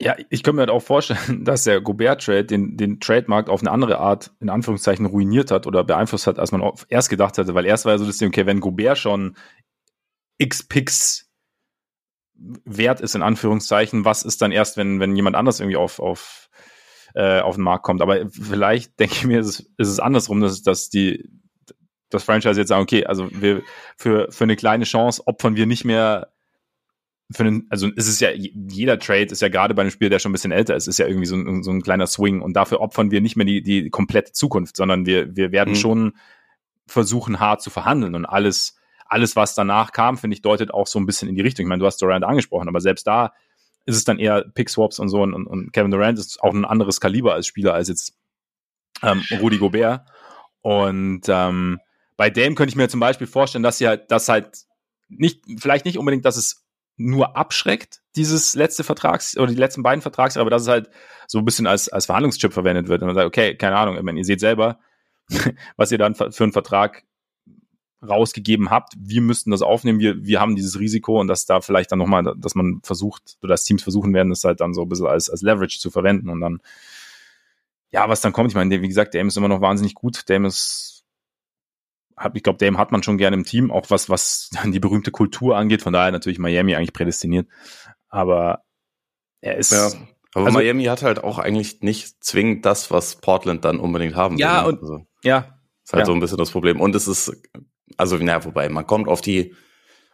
Ja, ich könnte mir halt auch vorstellen, (laughs) dass der Gobert-Trade den, den Trademarkt auf eine andere Art, in Anführungszeichen, ruiniert hat oder beeinflusst hat, als man erst gedacht hatte, weil erst war ja so das Ding, okay, wenn Gobert schon x Picks wert ist, in Anführungszeichen. Was ist dann erst, wenn, wenn jemand anders irgendwie auf, auf, äh, auf den Markt kommt? Aber vielleicht (laughs) denke ich mir, ist es, ist es andersrum, dass, dass die, das Franchise jetzt sagen, okay, also wir, für, für eine kleine Chance opfern wir nicht mehr für einen, also es ist ja, jeder Trade ist ja gerade bei einem Spieler, der schon ein bisschen älter ist, ist ja irgendwie so ein, so ein kleiner Swing und dafür opfern wir nicht mehr die, die komplette Zukunft, sondern wir, wir werden mhm. schon versuchen, hart zu verhandeln und alles alles, was danach kam, finde ich, deutet auch so ein bisschen in die Richtung. Ich meine, du hast Durant angesprochen, aber selbst da ist es dann eher Pick-Swaps und so und, und Kevin Durant ist auch ein anderes Kaliber als Spieler als jetzt ähm, Rudy Gobert. Und ähm, bei Dame könnte ich mir zum Beispiel vorstellen, dass sie halt, dass halt nicht, vielleicht nicht unbedingt, dass es nur abschreckt, dieses letzte Vertrags- oder die letzten beiden Vertrags, aber dass es halt so ein bisschen als, als Verhandlungschip verwendet wird. Und man sagt, okay, keine Ahnung, ich meine, ihr seht selber, (laughs) was ihr dann für einen Vertrag rausgegeben habt, wir müssten das aufnehmen, wir, wir haben dieses Risiko und dass da vielleicht dann nochmal, dass man versucht, oder dass Teams versuchen werden, das halt dann so ein bisschen als, als Leverage zu verwenden und dann, ja, was dann kommt, ich meine, wie gesagt, Dame ist immer noch wahnsinnig gut, Dame ist, ich glaube, Dame hat man schon gerne im Team, auch was, was die berühmte Kultur angeht, von daher natürlich Miami eigentlich prädestiniert, aber er ist, ja. Aber also, Miami hat halt auch eigentlich nicht zwingend das, was Portland dann unbedingt haben ja, will. Ne? Und, also, ja, ist halt ja. so ein bisschen das Problem. Und es ist also, naja, wobei, man kommt auf die,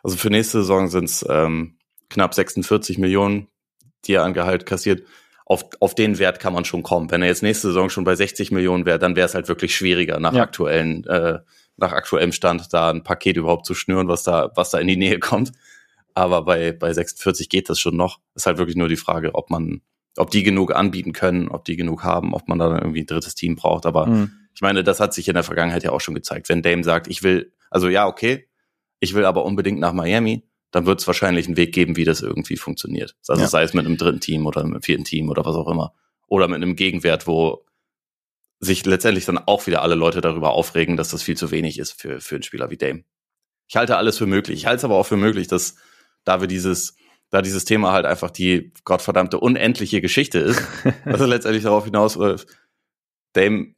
also für nächste Saison sind es ähm, knapp 46 Millionen, die er an Gehalt kassiert. Auf, auf den Wert kann man schon kommen. Wenn er jetzt nächste Saison schon bei 60 Millionen wäre, dann wäre es halt wirklich schwieriger nach ja. aktuellen, äh, nach aktuellem Stand da ein Paket überhaupt zu schnüren, was da, was da in die Nähe kommt. Aber bei, bei 46 geht das schon noch. Ist halt wirklich nur die Frage, ob man, ob die genug anbieten können, ob die genug haben, ob man da dann irgendwie ein drittes Team braucht. Aber mhm. ich meine, das hat sich in der Vergangenheit ja auch schon gezeigt. Wenn Dame sagt, ich will also ja, okay, ich will aber unbedingt nach Miami, dann wird es wahrscheinlich einen Weg geben, wie das irgendwie funktioniert. Also ja. sei es mit einem dritten Team oder einem vierten Team oder was auch immer. Oder mit einem Gegenwert, wo sich letztendlich dann auch wieder alle Leute darüber aufregen, dass das viel zu wenig ist für, für einen Spieler wie Dame. Ich halte alles für möglich. Ich halte es aber auch für möglich, dass da wir dieses, da dieses Thema halt einfach die gottverdammte unendliche Geschichte ist, (laughs) also letztendlich darauf hinaus, Dame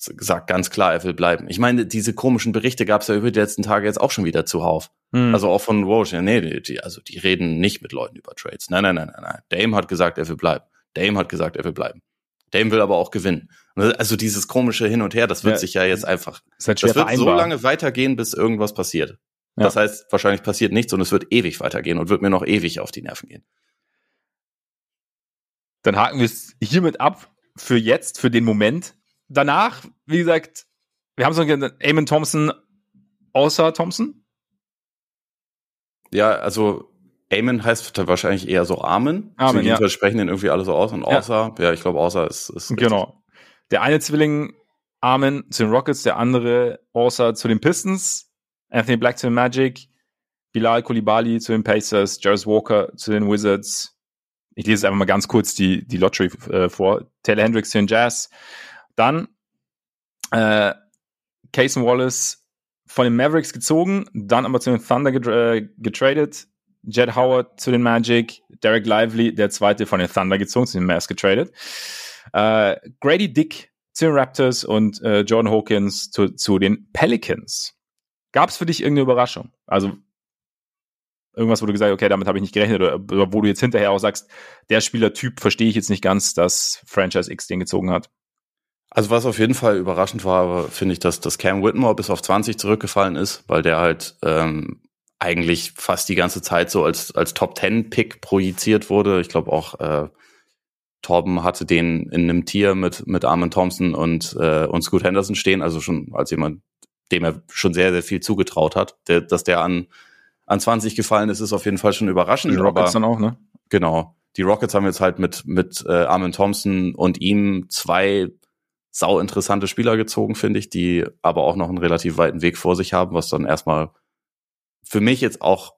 sagt ganz klar, er will bleiben. Ich meine, diese komischen Berichte gab es ja über die letzten Tage jetzt auch schon wieder zuhauf. Hm. Also auch von Walsh. Ja, nee, die, also die reden nicht mit Leuten über Trades. Nein, nein, nein, nein, nein. Dame hat gesagt, er will bleiben. Dame hat gesagt, er will bleiben. Dame will aber auch gewinnen. Also dieses komische Hin und Her, das wird ja, sich ja jetzt einfach, halt das wird vereinbar. so lange weitergehen, bis irgendwas passiert. Ja. Das heißt, wahrscheinlich passiert nichts und es wird ewig weitergehen und wird mir noch ewig auf die Nerven gehen. Dann haken wir es hiermit ab für jetzt, für den Moment. Danach, wie gesagt, wir haben so genannt, Eamon Thompson außer Thompson. Ja, also Amen heißt wahrscheinlich eher so Amen. Amen, ja. sprechen den irgendwie alle so aus und außer, ja, ja ich glaube außer ist, ist Genau. Der eine Zwilling Amen zu den Rockets, der andere außer zu den Pistons, Anthony Black zu den Magic, Bilal Koulibaly zu den Pacers, Jarvis Walker zu den Wizards. Ich lese einfach mal ganz kurz die, die Lottery äh, vor. Taylor Hendricks zu den Jazz. Dann äh, Cason Wallace von den Mavericks gezogen, dann aber zu den Thunder äh, getradet. Jed Howard zu den Magic, Derek Lively, der zweite von den Thunder gezogen, zu den Mavs getradet. Äh, Grady Dick zu den Raptors und äh, Jordan Hawkins zu, zu den Pelicans. Gab es für dich irgendeine Überraschung? Also irgendwas, wo du gesagt hast, okay, damit habe ich nicht gerechnet, oder, oder, wo du jetzt hinterher auch sagst, der Spielertyp verstehe ich jetzt nicht ganz, dass Franchise X den gezogen hat. Also was auf jeden Fall überraschend war, finde ich, dass, dass Cam Whitmore bis auf 20 zurückgefallen ist, weil der halt ähm, eigentlich fast die ganze Zeit so als, als Top Ten Pick projiziert wurde. Ich glaube auch äh, Torben hatte den in einem Tier mit, mit Armin Thompson und, äh, und Scoot Henderson stehen, also schon als jemand, dem er schon sehr, sehr viel zugetraut hat. Der, dass der an, an 20 gefallen ist, ist auf jeden Fall schon überraschend. Die Rockets aber, dann auch, ne? Genau. Die Rockets haben jetzt halt mit, mit äh, Armin Thompson und ihm zwei sau interessante Spieler gezogen, finde ich, die aber auch noch einen relativ weiten Weg vor sich haben, was dann erstmal für mich jetzt auch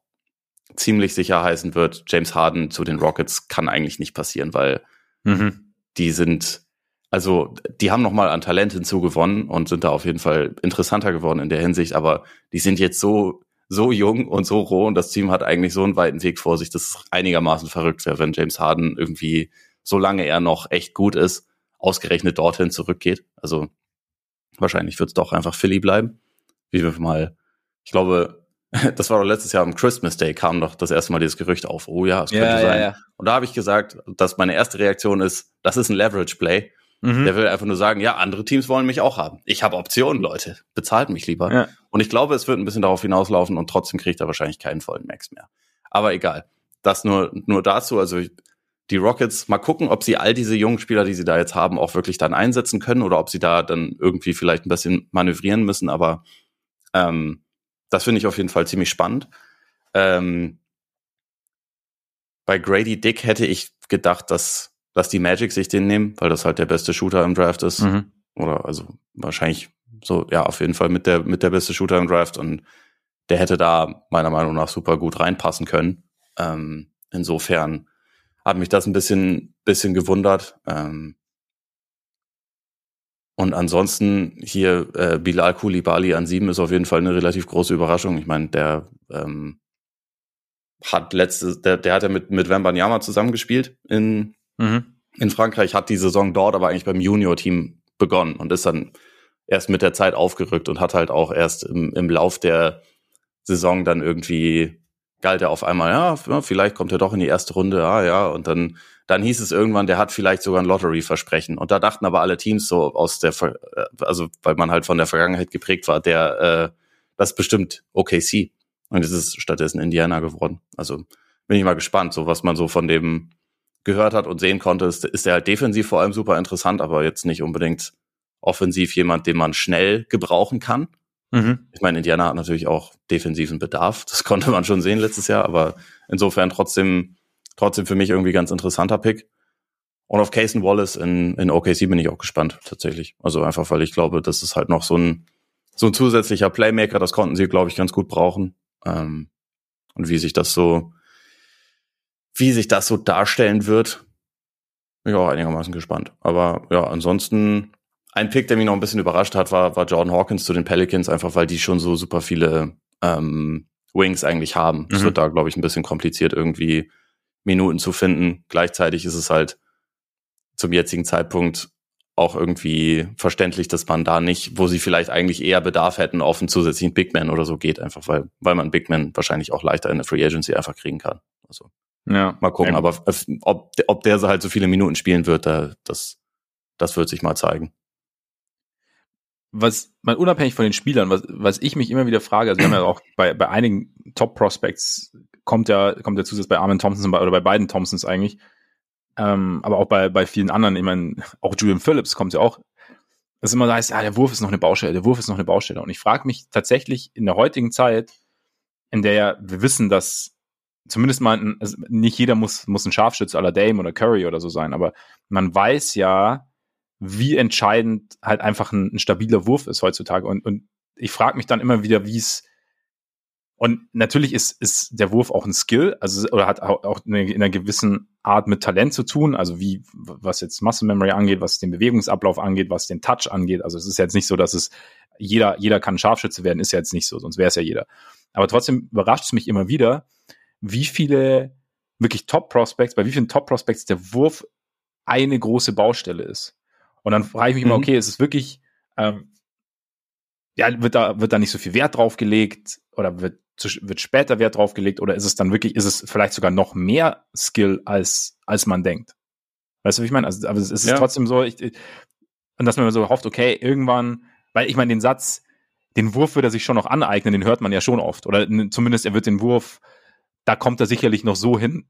ziemlich sicher heißen wird, James Harden zu den Rockets kann eigentlich nicht passieren, weil mhm. die sind, also die haben noch mal an Talent hinzugewonnen und sind da auf jeden Fall interessanter geworden in der Hinsicht, aber die sind jetzt so so jung und so roh und das Team hat eigentlich so einen weiten Weg vor sich, dass es einigermaßen verrückt wäre, wenn James Harden irgendwie, solange er noch echt gut ist, ausgerechnet dorthin zurückgeht. Also wahrscheinlich wird es doch einfach Philly bleiben. Wie wir mal, ich glaube, (laughs) das war doch letztes Jahr am Christmas Day, kam doch das erste Mal dieses Gerücht auf. Oh ja, es könnte ja, sein. Ja, ja. Und da habe ich gesagt, dass meine erste Reaktion ist, das ist ein Leverage-Play. Mhm. Der will einfach nur sagen, ja, andere Teams wollen mich auch haben. Ich habe Optionen, Leute. Bezahlt mich lieber. Ja. Und ich glaube, es wird ein bisschen darauf hinauslaufen und trotzdem kriegt er wahrscheinlich keinen vollen Max mehr. Aber egal. Das nur, nur dazu. Also die Rockets, mal gucken, ob sie all diese jungen Spieler, die sie da jetzt haben, auch wirklich dann einsetzen können oder ob sie da dann irgendwie vielleicht ein bisschen manövrieren müssen. Aber ähm, das finde ich auf jeden Fall ziemlich spannend. Ähm, bei Grady Dick hätte ich gedacht, dass, dass die Magic sich den nehmen, weil das halt der beste Shooter im Draft ist. Mhm. Oder also wahrscheinlich so, ja, auf jeden Fall mit der, mit der beste Shooter im Draft und der hätte da meiner Meinung nach super gut reinpassen können. Ähm, insofern hat mich das ein bisschen, bisschen gewundert. Ähm, und ansonsten hier äh, Bilal Koulibaly an sieben ist auf jeden Fall eine relativ große Überraschung. Ich meine, der ähm, hat letzte, der, der hat ja mit mit Wembanyama zusammengespielt in mhm. in Frankreich, hat die Saison dort aber eigentlich beim Junior-Team begonnen und ist dann erst mit der Zeit aufgerückt und hat halt auch erst im, im Lauf der Saison dann irgendwie galt er auf einmal, ja, vielleicht kommt er doch in die erste Runde, ah ja, und dann dann hieß es irgendwann, der hat vielleicht sogar ein Lottery-Versprechen. Und da dachten aber alle Teams so aus der, äh, also weil man halt von der Vergangenheit geprägt war, der, äh, das ist bestimmt OKC. Und es ist stattdessen Indiana geworden. Also bin ich mal gespannt, so was man so von dem gehört hat und sehen konnte, ist, ist er halt defensiv vor allem super interessant, aber jetzt nicht unbedingt offensiv jemand, den man schnell gebrauchen kann. Mhm. Ich meine, Indiana hat natürlich auch defensiven Bedarf. Das (laughs) konnte man schon sehen letztes Jahr, aber insofern trotzdem trotzdem für mich irgendwie ganz interessanter Pick. Und auf Cason Wallace in, in OKC bin ich auch gespannt, tatsächlich. Also einfach, weil ich glaube, das ist halt noch so ein, so ein zusätzlicher Playmaker, das konnten sie, glaube ich, ganz gut brauchen. Ähm, und wie sich das so, wie sich das so darstellen wird, bin ich auch einigermaßen gespannt. Aber ja, ansonsten, ein Pick, der mich noch ein bisschen überrascht hat, war, war Jordan Hawkins zu den Pelicans, einfach weil die schon so super viele ähm, Wings eigentlich haben. Es mhm. wird da, glaube ich, ein bisschen kompliziert irgendwie Minuten zu finden. Gleichzeitig ist es halt zum jetzigen Zeitpunkt auch irgendwie verständlich, dass man da nicht, wo sie vielleicht eigentlich eher Bedarf hätten, auf einen zusätzlichen Big Man oder so geht, einfach weil, weil man Big Man wahrscheinlich auch leichter in der Free Agency einfach kriegen kann. Also ja, mal gucken, aber ob, ob der halt so viele Minuten spielen wird, da, das das wird sich mal zeigen. Was mal unabhängig von den Spielern, was, was ich mich immer wieder frage, also wir haben ja auch bei, bei einigen Top Prospects kommt ja, kommt der Zusatz bei Armin Thompson oder bei beiden Thompsons eigentlich, ähm, aber auch bei, bei vielen anderen, ich meine, auch Julian Phillips kommt ja auch, dass immer da heißt, ja, der Wurf ist noch eine Baustelle, der Wurf ist noch eine Baustelle. Und ich frage mich tatsächlich in der heutigen Zeit, in der ja wir wissen, dass zumindest mal, also nicht jeder muss, muss ein Scharfschütze aller Dame oder Curry oder so sein, aber man weiß ja, wie entscheidend halt einfach ein, ein stabiler Wurf ist heutzutage. Und, und ich frage mich dann immer wieder, wie es und natürlich ist, ist der Wurf auch ein Skill, also oder hat auch, eine, in einer gewissen Art mit Talent zu tun, also wie was jetzt Muscle Memory angeht, was den Bewegungsablauf angeht, was den Touch angeht. Also es ist jetzt nicht so, dass es jeder jeder kann Scharfschütze werden, ist ja jetzt nicht so, sonst wäre es ja jeder. Aber trotzdem überrascht es mich immer wieder, wie viele wirklich Top Prospects, bei wie vielen Top Prospects der Wurf eine große Baustelle ist. Und dann frage ich mich mhm. immer, okay, ist es wirklich ähm, ja, wird da, wird da nicht so viel Wert drauf gelegt oder wird, wird später Wert drauf gelegt oder ist es dann wirklich, ist es vielleicht sogar noch mehr Skill als, als man denkt? Weißt du, wie ich meine? Also, aber es ist ja. trotzdem so, ich, und dass man so hofft, okay, irgendwann, weil ich meine, den Satz, den Wurf wird er sich schon noch aneignen, den hört man ja schon oft. Oder zumindest er wird den Wurf, da kommt er sicherlich noch so hin,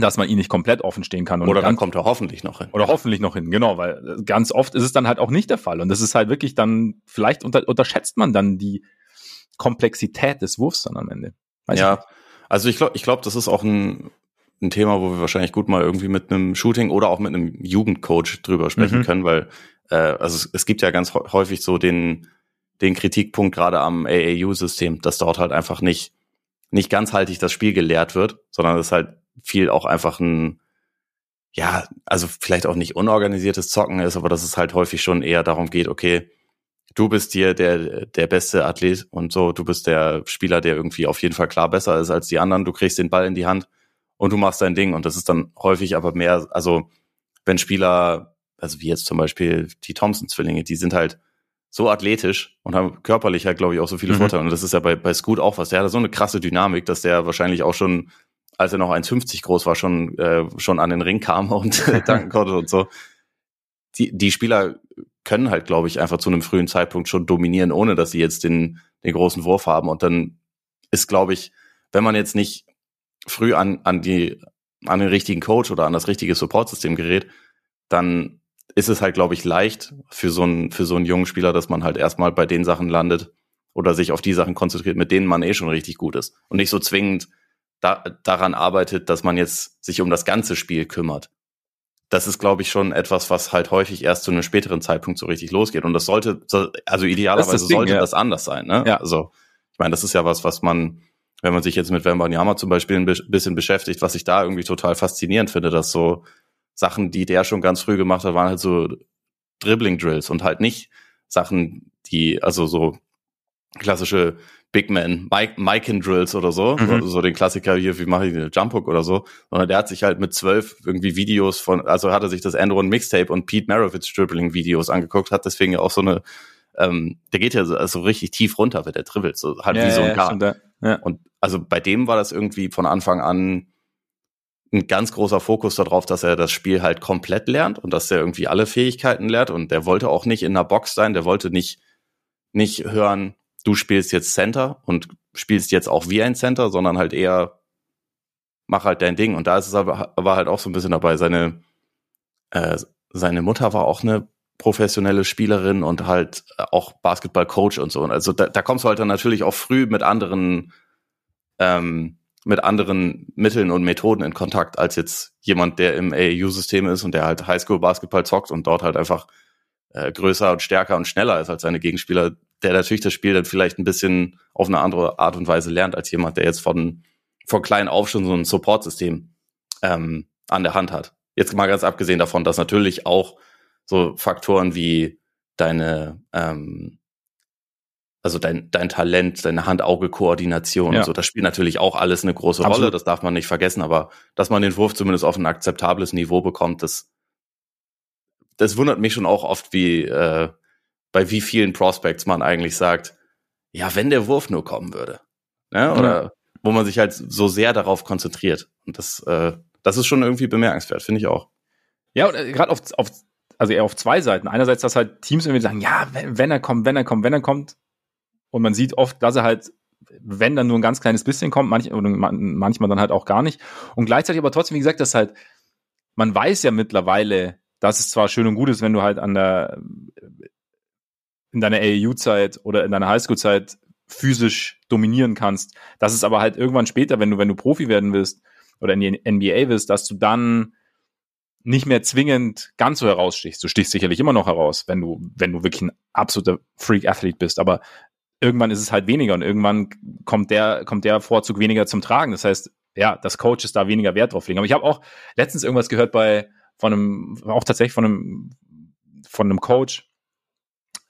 dass man ihn nicht komplett offen stehen kann. Und oder dann kommt er hoffentlich noch hin. Oder hoffentlich noch hin, genau, weil ganz oft ist es dann halt auch nicht der Fall. Und das ist halt wirklich dann, vielleicht unter, unterschätzt man dann die Komplexität des Wurfs dann am Ende. Weiß ja, ich also ich glaube, ich glaube, das ist auch ein, ein Thema, wo wir wahrscheinlich gut mal irgendwie mit einem Shooting oder auch mit einem Jugendcoach drüber sprechen mhm. können, weil äh, also es, es gibt ja ganz häufig so den, den Kritikpunkt gerade am AAU-System, dass dort halt einfach nicht, nicht ganzhaltig das Spiel gelehrt wird, sondern es halt viel auch einfach ein, ja, also vielleicht auch nicht unorganisiertes Zocken ist, aber dass es halt häufig schon eher darum geht, okay, du bist hier der, der beste Athlet und so, du bist der Spieler, der irgendwie auf jeden Fall klar besser ist als die anderen, du kriegst den Ball in die Hand und du machst dein Ding und das ist dann häufig aber mehr, also wenn Spieler, also wie jetzt zum Beispiel die Thompson-Zwillinge, die sind halt so athletisch und haben körperlich halt, glaube ich, auch so viele mhm. Vorteile. Und das ist ja bei, bei Scoot auch was. Der hat so eine krasse Dynamik, dass der wahrscheinlich auch schon als er noch 1,50 groß war, schon, äh, schon an den Ring kam und (laughs) danken konnte und so. Die, die Spieler können halt, glaube ich, einfach zu einem frühen Zeitpunkt schon dominieren, ohne dass sie jetzt den, den großen Wurf haben. Und dann ist, glaube ich, wenn man jetzt nicht früh an, an die, an den richtigen Coach oder an das richtige Supportsystem gerät, dann ist es halt, glaube ich, leicht für so einen, für so einen jungen Spieler, dass man halt erstmal bei den Sachen landet oder sich auf die Sachen konzentriert, mit denen man eh schon richtig gut ist. Und nicht so zwingend da, daran arbeitet, dass man jetzt sich um das ganze Spiel kümmert. Das ist, glaube ich, schon etwas, was halt häufig erst zu einem späteren Zeitpunkt so richtig losgeht. Und das sollte, also idealerweise das Ding, sollte ja. das anders sein. Ne? Ja. Also, ich meine, das ist ja was, was man, wenn man sich jetzt mit Wembanyama zum Beispiel ein bisschen beschäftigt, was ich da irgendwie total faszinierend finde, dass so Sachen, die der schon ganz früh gemacht hat, waren halt so Dribbling-Drills und halt nicht Sachen, die, also so klassische Big Man, Mike, Mike Drills oder so, mhm. so, so, den Klassiker hier, wie mache ich den Jump Hook oder so, sondern der hat sich halt mit zwölf irgendwie Videos von, also hat er sich das Enron Mixtape und Pete Maravich Dribbling Videos angeguckt, hat deswegen ja auch so eine, ähm, der geht ja so also richtig tief runter, wenn der dribbelt, so halt ja, wie so ein ja, Guard. Ja. Und also bei dem war das irgendwie von Anfang an ein ganz großer Fokus darauf, dass er das Spiel halt komplett lernt und dass er irgendwie alle Fähigkeiten lernt und der wollte auch nicht in einer Box sein, der wollte nicht, nicht hören, du spielst jetzt Center und spielst jetzt auch wie ein Center, sondern halt eher mach halt dein Ding. Und da ist es aber, aber halt auch so ein bisschen dabei. Seine, äh, seine Mutter war auch eine professionelle Spielerin und halt auch Basketball-Coach und so. Und also da, da kommst du halt dann natürlich auch früh mit anderen, ähm, mit anderen Mitteln und Methoden in Kontakt als jetzt jemand, der im AAU-System ist und der halt Highschool-Basketball zockt und dort halt einfach äh, größer und stärker und schneller ist als seine Gegenspieler, der natürlich das Spiel dann vielleicht ein bisschen auf eine andere Art und Weise lernt, als jemand, der jetzt von, von klein auf schon so ein Support-System ähm, an der Hand hat. Jetzt mal ganz abgesehen davon, dass natürlich auch so Faktoren wie deine, ähm, also dein, dein Talent, deine Hand-Auge-Koordination ja. und so, das spielt natürlich auch alles eine große Absolut. Rolle, das darf man nicht vergessen, aber dass man den Wurf zumindest auf ein akzeptables Niveau bekommt, das, das wundert mich schon auch oft, wie, äh, bei wie vielen Prospects man eigentlich sagt, ja, wenn der Wurf nur kommen würde. Ne? Oder ja. wo man sich halt so sehr darauf konzentriert. Und das, äh, das ist schon irgendwie bemerkenswert, finde ich auch. Ja, und äh, gerade auf, auf also eher auf zwei Seiten. Einerseits, dass halt Teams irgendwie sagen, ja, wenn, wenn er kommt, wenn er kommt, wenn er kommt. Und man sieht oft, dass er halt, wenn dann nur ein ganz kleines bisschen kommt, manch, manchmal dann halt auch gar nicht. Und gleichzeitig aber trotzdem, wie gesagt, dass halt, man weiß ja mittlerweile, dass es zwar schön und gut ist, wenn du halt an der, in deiner AAU-Zeit oder in deiner Highschool-Zeit physisch dominieren kannst. Das ist aber halt irgendwann später, wenn du, wenn du Profi werden willst oder in die NBA willst, dass du dann nicht mehr zwingend ganz so herausstichst. Du stichst sicherlich immer noch heraus, wenn du, wenn du wirklich ein absoluter Freak-Athlet bist, aber irgendwann ist es halt weniger und irgendwann kommt der, kommt der Vorzug weniger zum Tragen. Das heißt, ja, das Coaches da weniger Wert drauf legen. Aber ich habe auch letztens irgendwas gehört bei, von einem, auch tatsächlich von einem, von einem Coach,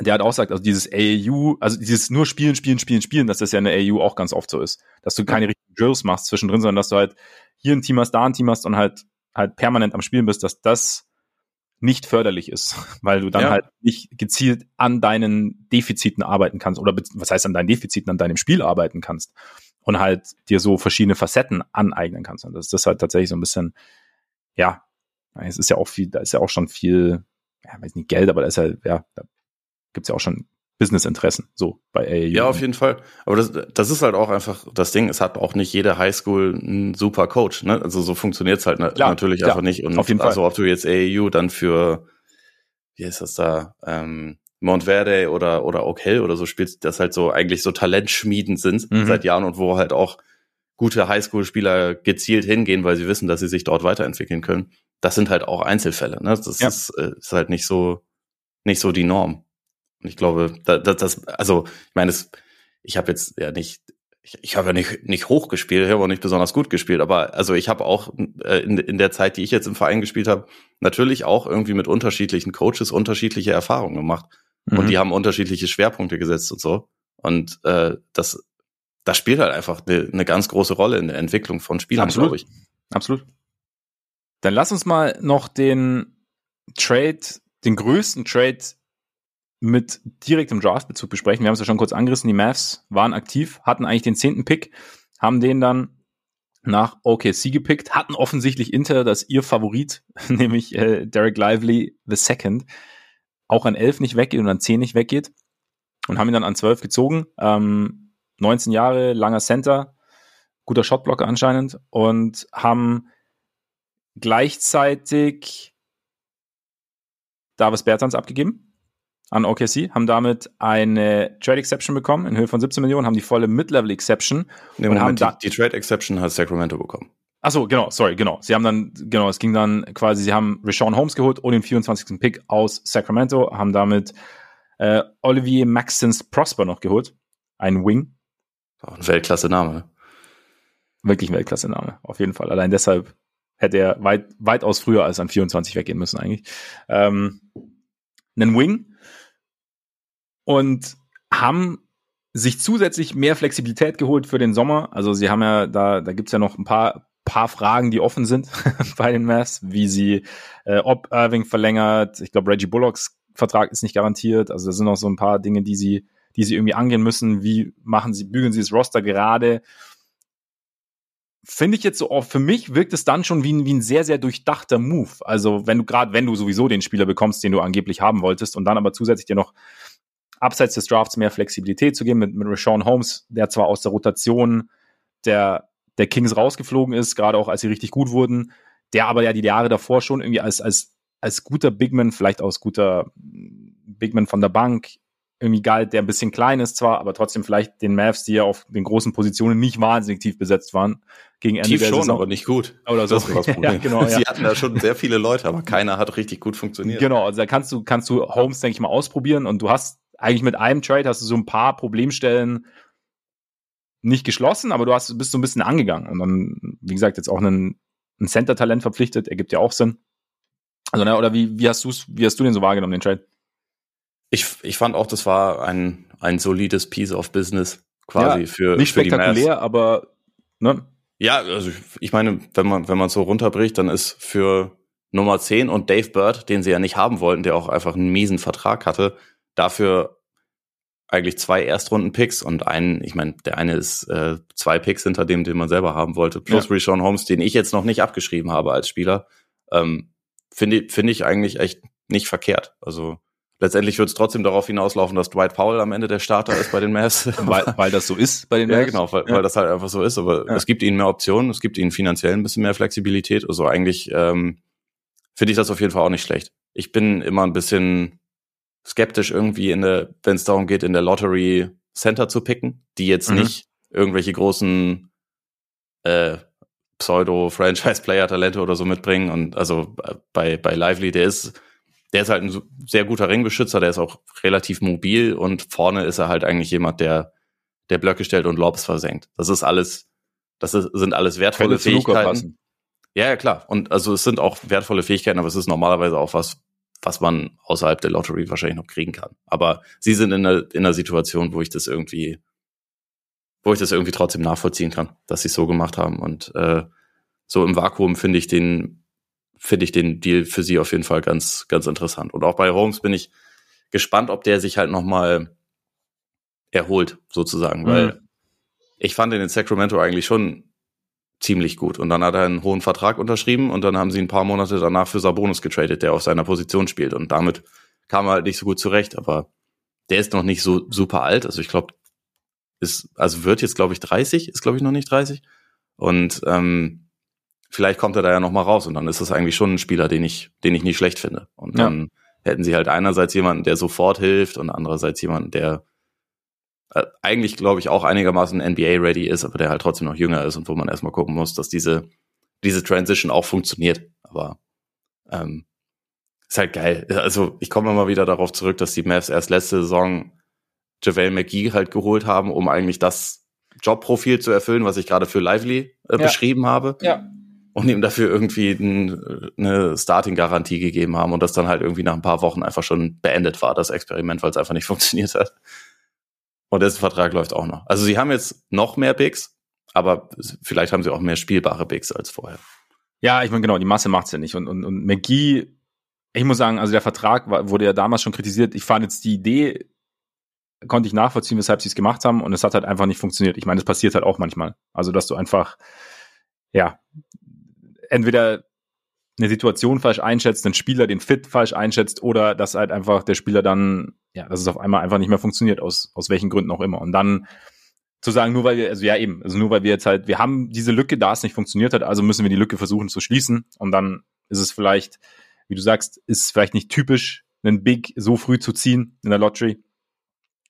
der hat auch gesagt, also dieses AAU, also dieses nur spielen, spielen, spielen, spielen, dass das ja in der AAU auch ganz oft so ist. Dass du keine richtigen Drills machst zwischendrin, sondern dass du halt hier ein Team hast, da ein Team hast und halt halt permanent am Spielen bist, dass das nicht förderlich ist, (laughs) weil du dann ja. halt nicht gezielt an deinen Defiziten arbeiten kannst oder was heißt an deinen Defiziten, an deinem Spiel arbeiten kannst und halt dir so verschiedene Facetten aneignen kannst. Und das ist halt tatsächlich so ein bisschen, ja, es ist ja auch viel, da ist ja auch schon viel, ja, weiß nicht, Geld, aber da ist ja, ja, da gibt's ja auch schon Businessinteressen, so bei AAU. Ja, auf jeden Fall. Aber das, das ist halt auch einfach das Ding. Es hat auch nicht jede Highschool einen super Coach. Ne? Also so funktioniert's halt klar, natürlich klar, einfach nicht. Und auf jeden also ob du jetzt AAU dann für, wie ist das da, ähm, Montverde oder, oder Oak Hill oder so spielst, das halt so eigentlich so Talentschmieden sind mhm. seit Jahren und wo halt auch gute Highschool-Spieler gezielt hingehen, weil sie wissen, dass sie sich dort weiterentwickeln können. Das sind halt auch Einzelfälle. Ne? Das ja. ist, äh, ist halt nicht so, nicht so die Norm. Und ich glaube, da, da, das, also ich meine, es, ich habe jetzt ja nicht, ich, ich habe ja nicht, nicht hoch gespielt, ich habe auch nicht besonders gut gespielt, aber also ich habe auch äh, in, in der Zeit, die ich jetzt im Verein gespielt habe, natürlich auch irgendwie mit unterschiedlichen Coaches unterschiedliche Erfahrungen gemacht. Mhm. Und die haben unterschiedliche Schwerpunkte gesetzt und so. Und äh, das, das spielt halt einfach eine, eine ganz große Rolle in der Entwicklung von Spielern, glaube ich. Absolut. Dann lass uns mal noch den Trade, den größten Trade mit direktem Draftbezug besprechen. Wir haben es ja schon kurz angerissen. Die Mavs waren aktiv, hatten eigentlich den zehnten Pick, haben den dann nach OKC gepickt, hatten offensichtlich Inter, das ihr Favorit, (laughs) nämlich äh, Derek Lively the Second, auch an elf nicht weggeht und an zehn nicht weggeht und haben ihn dann an zwölf gezogen. Ähm, 19 Jahre, langer Center, guter Shotblocker anscheinend und haben gleichzeitig Davis Bertans abgegeben an OKC, haben damit eine Trade Exception bekommen in Höhe von 17 Millionen, haben die volle Mid-Level Exception. Nee, und haben die, die Trade Exception hat Sacramento bekommen. Ach so, genau, sorry, genau. Sie haben dann, genau, es ging dann quasi, sie haben Rashawn Holmes geholt und den 24. Pick aus Sacramento, haben damit äh, Olivier Maxence Prosper noch geholt. Ein Wing. Auch ein Weltklasse-Name. Ne? Wirklich ein Weltklasse-Name, auf jeden Fall. Allein deshalb hätte er weit, weitaus früher als an 24 weggehen müssen eigentlich. Ähm, einen Wing, und haben sich zusätzlich mehr Flexibilität geholt für den Sommer. Also sie haben ja, da, da gibt's ja noch ein paar, paar Fragen, die offen sind (laughs) bei den Mavs, wie sie, äh, ob Irving verlängert. Ich glaube, Reggie Bullocks Vertrag ist nicht garantiert. Also da sind noch so ein paar Dinge, die sie, die sie irgendwie angehen müssen. Wie machen sie, bügeln sie das Roster gerade? Finde ich jetzt so, für mich wirkt es dann schon wie ein, wie ein sehr, sehr durchdachter Move. Also wenn du gerade, wenn du sowieso den Spieler bekommst, den du angeblich haben wolltest und dann aber zusätzlich dir noch abseits des Drafts mehr Flexibilität zu geben mit, mit Rashawn Holmes, der zwar aus der Rotation der, der Kings rausgeflogen ist, gerade auch als sie richtig gut wurden, der aber ja die Jahre davor schon irgendwie als, als, als guter Bigman, vielleicht aus guter Bigman von der Bank, irgendwie galt, der ein bisschen klein ist zwar, aber trotzdem vielleicht den Mavs, die ja auf den großen Positionen nicht wahnsinnig tief besetzt waren, gegen Ende tief der schon, Saison. aber nicht gut. Oder so. Das (laughs) ist das Problem. ja, genau, Sie ja. hatten da schon sehr viele Leute, aber keiner hat richtig gut funktioniert. Genau, also da kannst du, kannst du Holmes, denke ich mal, ausprobieren und du hast eigentlich mit einem Trade hast du so ein paar Problemstellen nicht geschlossen, aber du hast, bist so ein bisschen angegangen. Und dann, wie gesagt, jetzt auch einen, ein Center-Talent verpflichtet, ergibt ja auch Sinn. Also, na, oder wie, wie hast du wie hast du den so wahrgenommen, den Trade? Ich, ich fand auch, das war ein, ein solides Piece of Business quasi ja, für nicht für spektakulär, aber ne? Ja, also ich meine, wenn man wenn man so runterbricht, dann ist für Nummer 10 und Dave Bird, den sie ja nicht haben wollten, der auch einfach einen miesen Vertrag hatte, dafür eigentlich zwei Erstrunden-Picks und einen, ich meine, der eine ist äh, zwei Picks hinter dem, den man selber haben wollte, plus ja. Rashawn Holmes, den ich jetzt noch nicht abgeschrieben habe als Spieler. Ähm, Finde finde ich eigentlich echt nicht verkehrt. Also letztendlich wird es trotzdem darauf hinauslaufen, dass Dwight Powell am Ende der Starter ist bei den Mavs. (laughs) weil, weil das so ist bei den Mavs? Ja, genau, weil, ja. weil das halt einfach so ist. Aber ja. es gibt ihnen mehr Optionen, es gibt ihnen finanziell ein bisschen mehr Flexibilität. Also eigentlich ähm, finde ich das auf jeden Fall auch nicht schlecht. Ich bin immer ein bisschen skeptisch irgendwie in der, wenn es darum geht, in der Lottery Center zu picken, die jetzt mhm. nicht irgendwelche großen äh, Pseudo-Franchise-Player-Talente oder so mitbringen. Und also äh, bei, bei Lively, der ist, der ist halt ein sehr guter Ringbeschützer, der ist auch relativ mobil und vorne ist er halt eigentlich jemand, der, der Blöcke stellt und Lobs versenkt. Das ist alles, das ist, sind alles wertvolle Fähigkeiten. Ja, ja, klar. Und also es sind auch wertvolle Fähigkeiten, aber es ist normalerweise auch was, was man außerhalb der Lottery wahrscheinlich noch kriegen kann. Aber sie sind in einer, in einer Situation, wo ich das irgendwie, wo ich das irgendwie trotzdem nachvollziehen kann, dass sie es so gemacht haben. Und äh, so im Vakuum finde ich den, finde ich den Deal für sie auf jeden Fall ganz, ganz interessant. Und auch bei Holmes bin ich gespannt, ob der sich halt nochmal erholt, sozusagen, mhm. weil ich fand in Sacramento eigentlich schon ziemlich gut. Und dann hat er einen hohen Vertrag unterschrieben und dann haben sie ein paar Monate danach für Sabonis getradet, der auf seiner Position spielt. Und damit kam er halt nicht so gut zurecht. Aber der ist noch nicht so super alt. Also ich glaube, ist, also wird jetzt, glaube ich, 30, ist, glaube ich, noch nicht 30. Und ähm, vielleicht kommt er da ja noch mal raus und dann ist das eigentlich schon ein Spieler, den ich, den ich nicht schlecht finde. Und dann ja. hätten sie halt einerseits jemanden, der sofort hilft und andererseits jemanden, der eigentlich, glaube ich, auch einigermaßen NBA-ready ist, aber der halt trotzdem noch jünger ist und wo man erstmal gucken muss, dass diese, diese Transition auch funktioniert. Aber ähm, ist halt geil. Also ich komme immer wieder darauf zurück, dass die Mavs erst letzte Saison JaVale McGee halt geholt haben, um eigentlich das Jobprofil zu erfüllen, was ich gerade für Lively äh, ja. beschrieben habe. Ja. Und ihm dafür irgendwie ein, eine Starting-Garantie gegeben haben und das dann halt irgendwie nach ein paar Wochen einfach schon beendet war, das Experiment, weil es einfach nicht (laughs) funktioniert hat. Und dessen Vertrag läuft auch noch. Also sie haben jetzt noch mehr Bigs, aber vielleicht haben sie auch mehr spielbare Bigs als vorher. Ja, ich meine, genau, die Masse macht's ja nicht. Und, und, und McGee, ich muss sagen, also der Vertrag war, wurde ja damals schon kritisiert. Ich fand jetzt die Idee, konnte ich nachvollziehen, weshalb sie es gemacht haben. Und es hat halt einfach nicht funktioniert. Ich meine, es passiert halt auch manchmal. Also, dass du einfach, ja, entweder eine Situation falsch einschätzt, den Spieler den Fit falsch einschätzt oder dass halt einfach der Spieler dann, ja, dass es auf einmal einfach nicht mehr funktioniert, aus, aus welchen Gründen auch immer. Und dann zu sagen, nur weil wir, also ja eben, also nur weil wir jetzt halt, wir haben diese Lücke, da es nicht funktioniert hat, also müssen wir die Lücke versuchen zu schließen. Und dann ist es vielleicht, wie du sagst, ist vielleicht nicht typisch, einen Big so früh zu ziehen in der Lottery.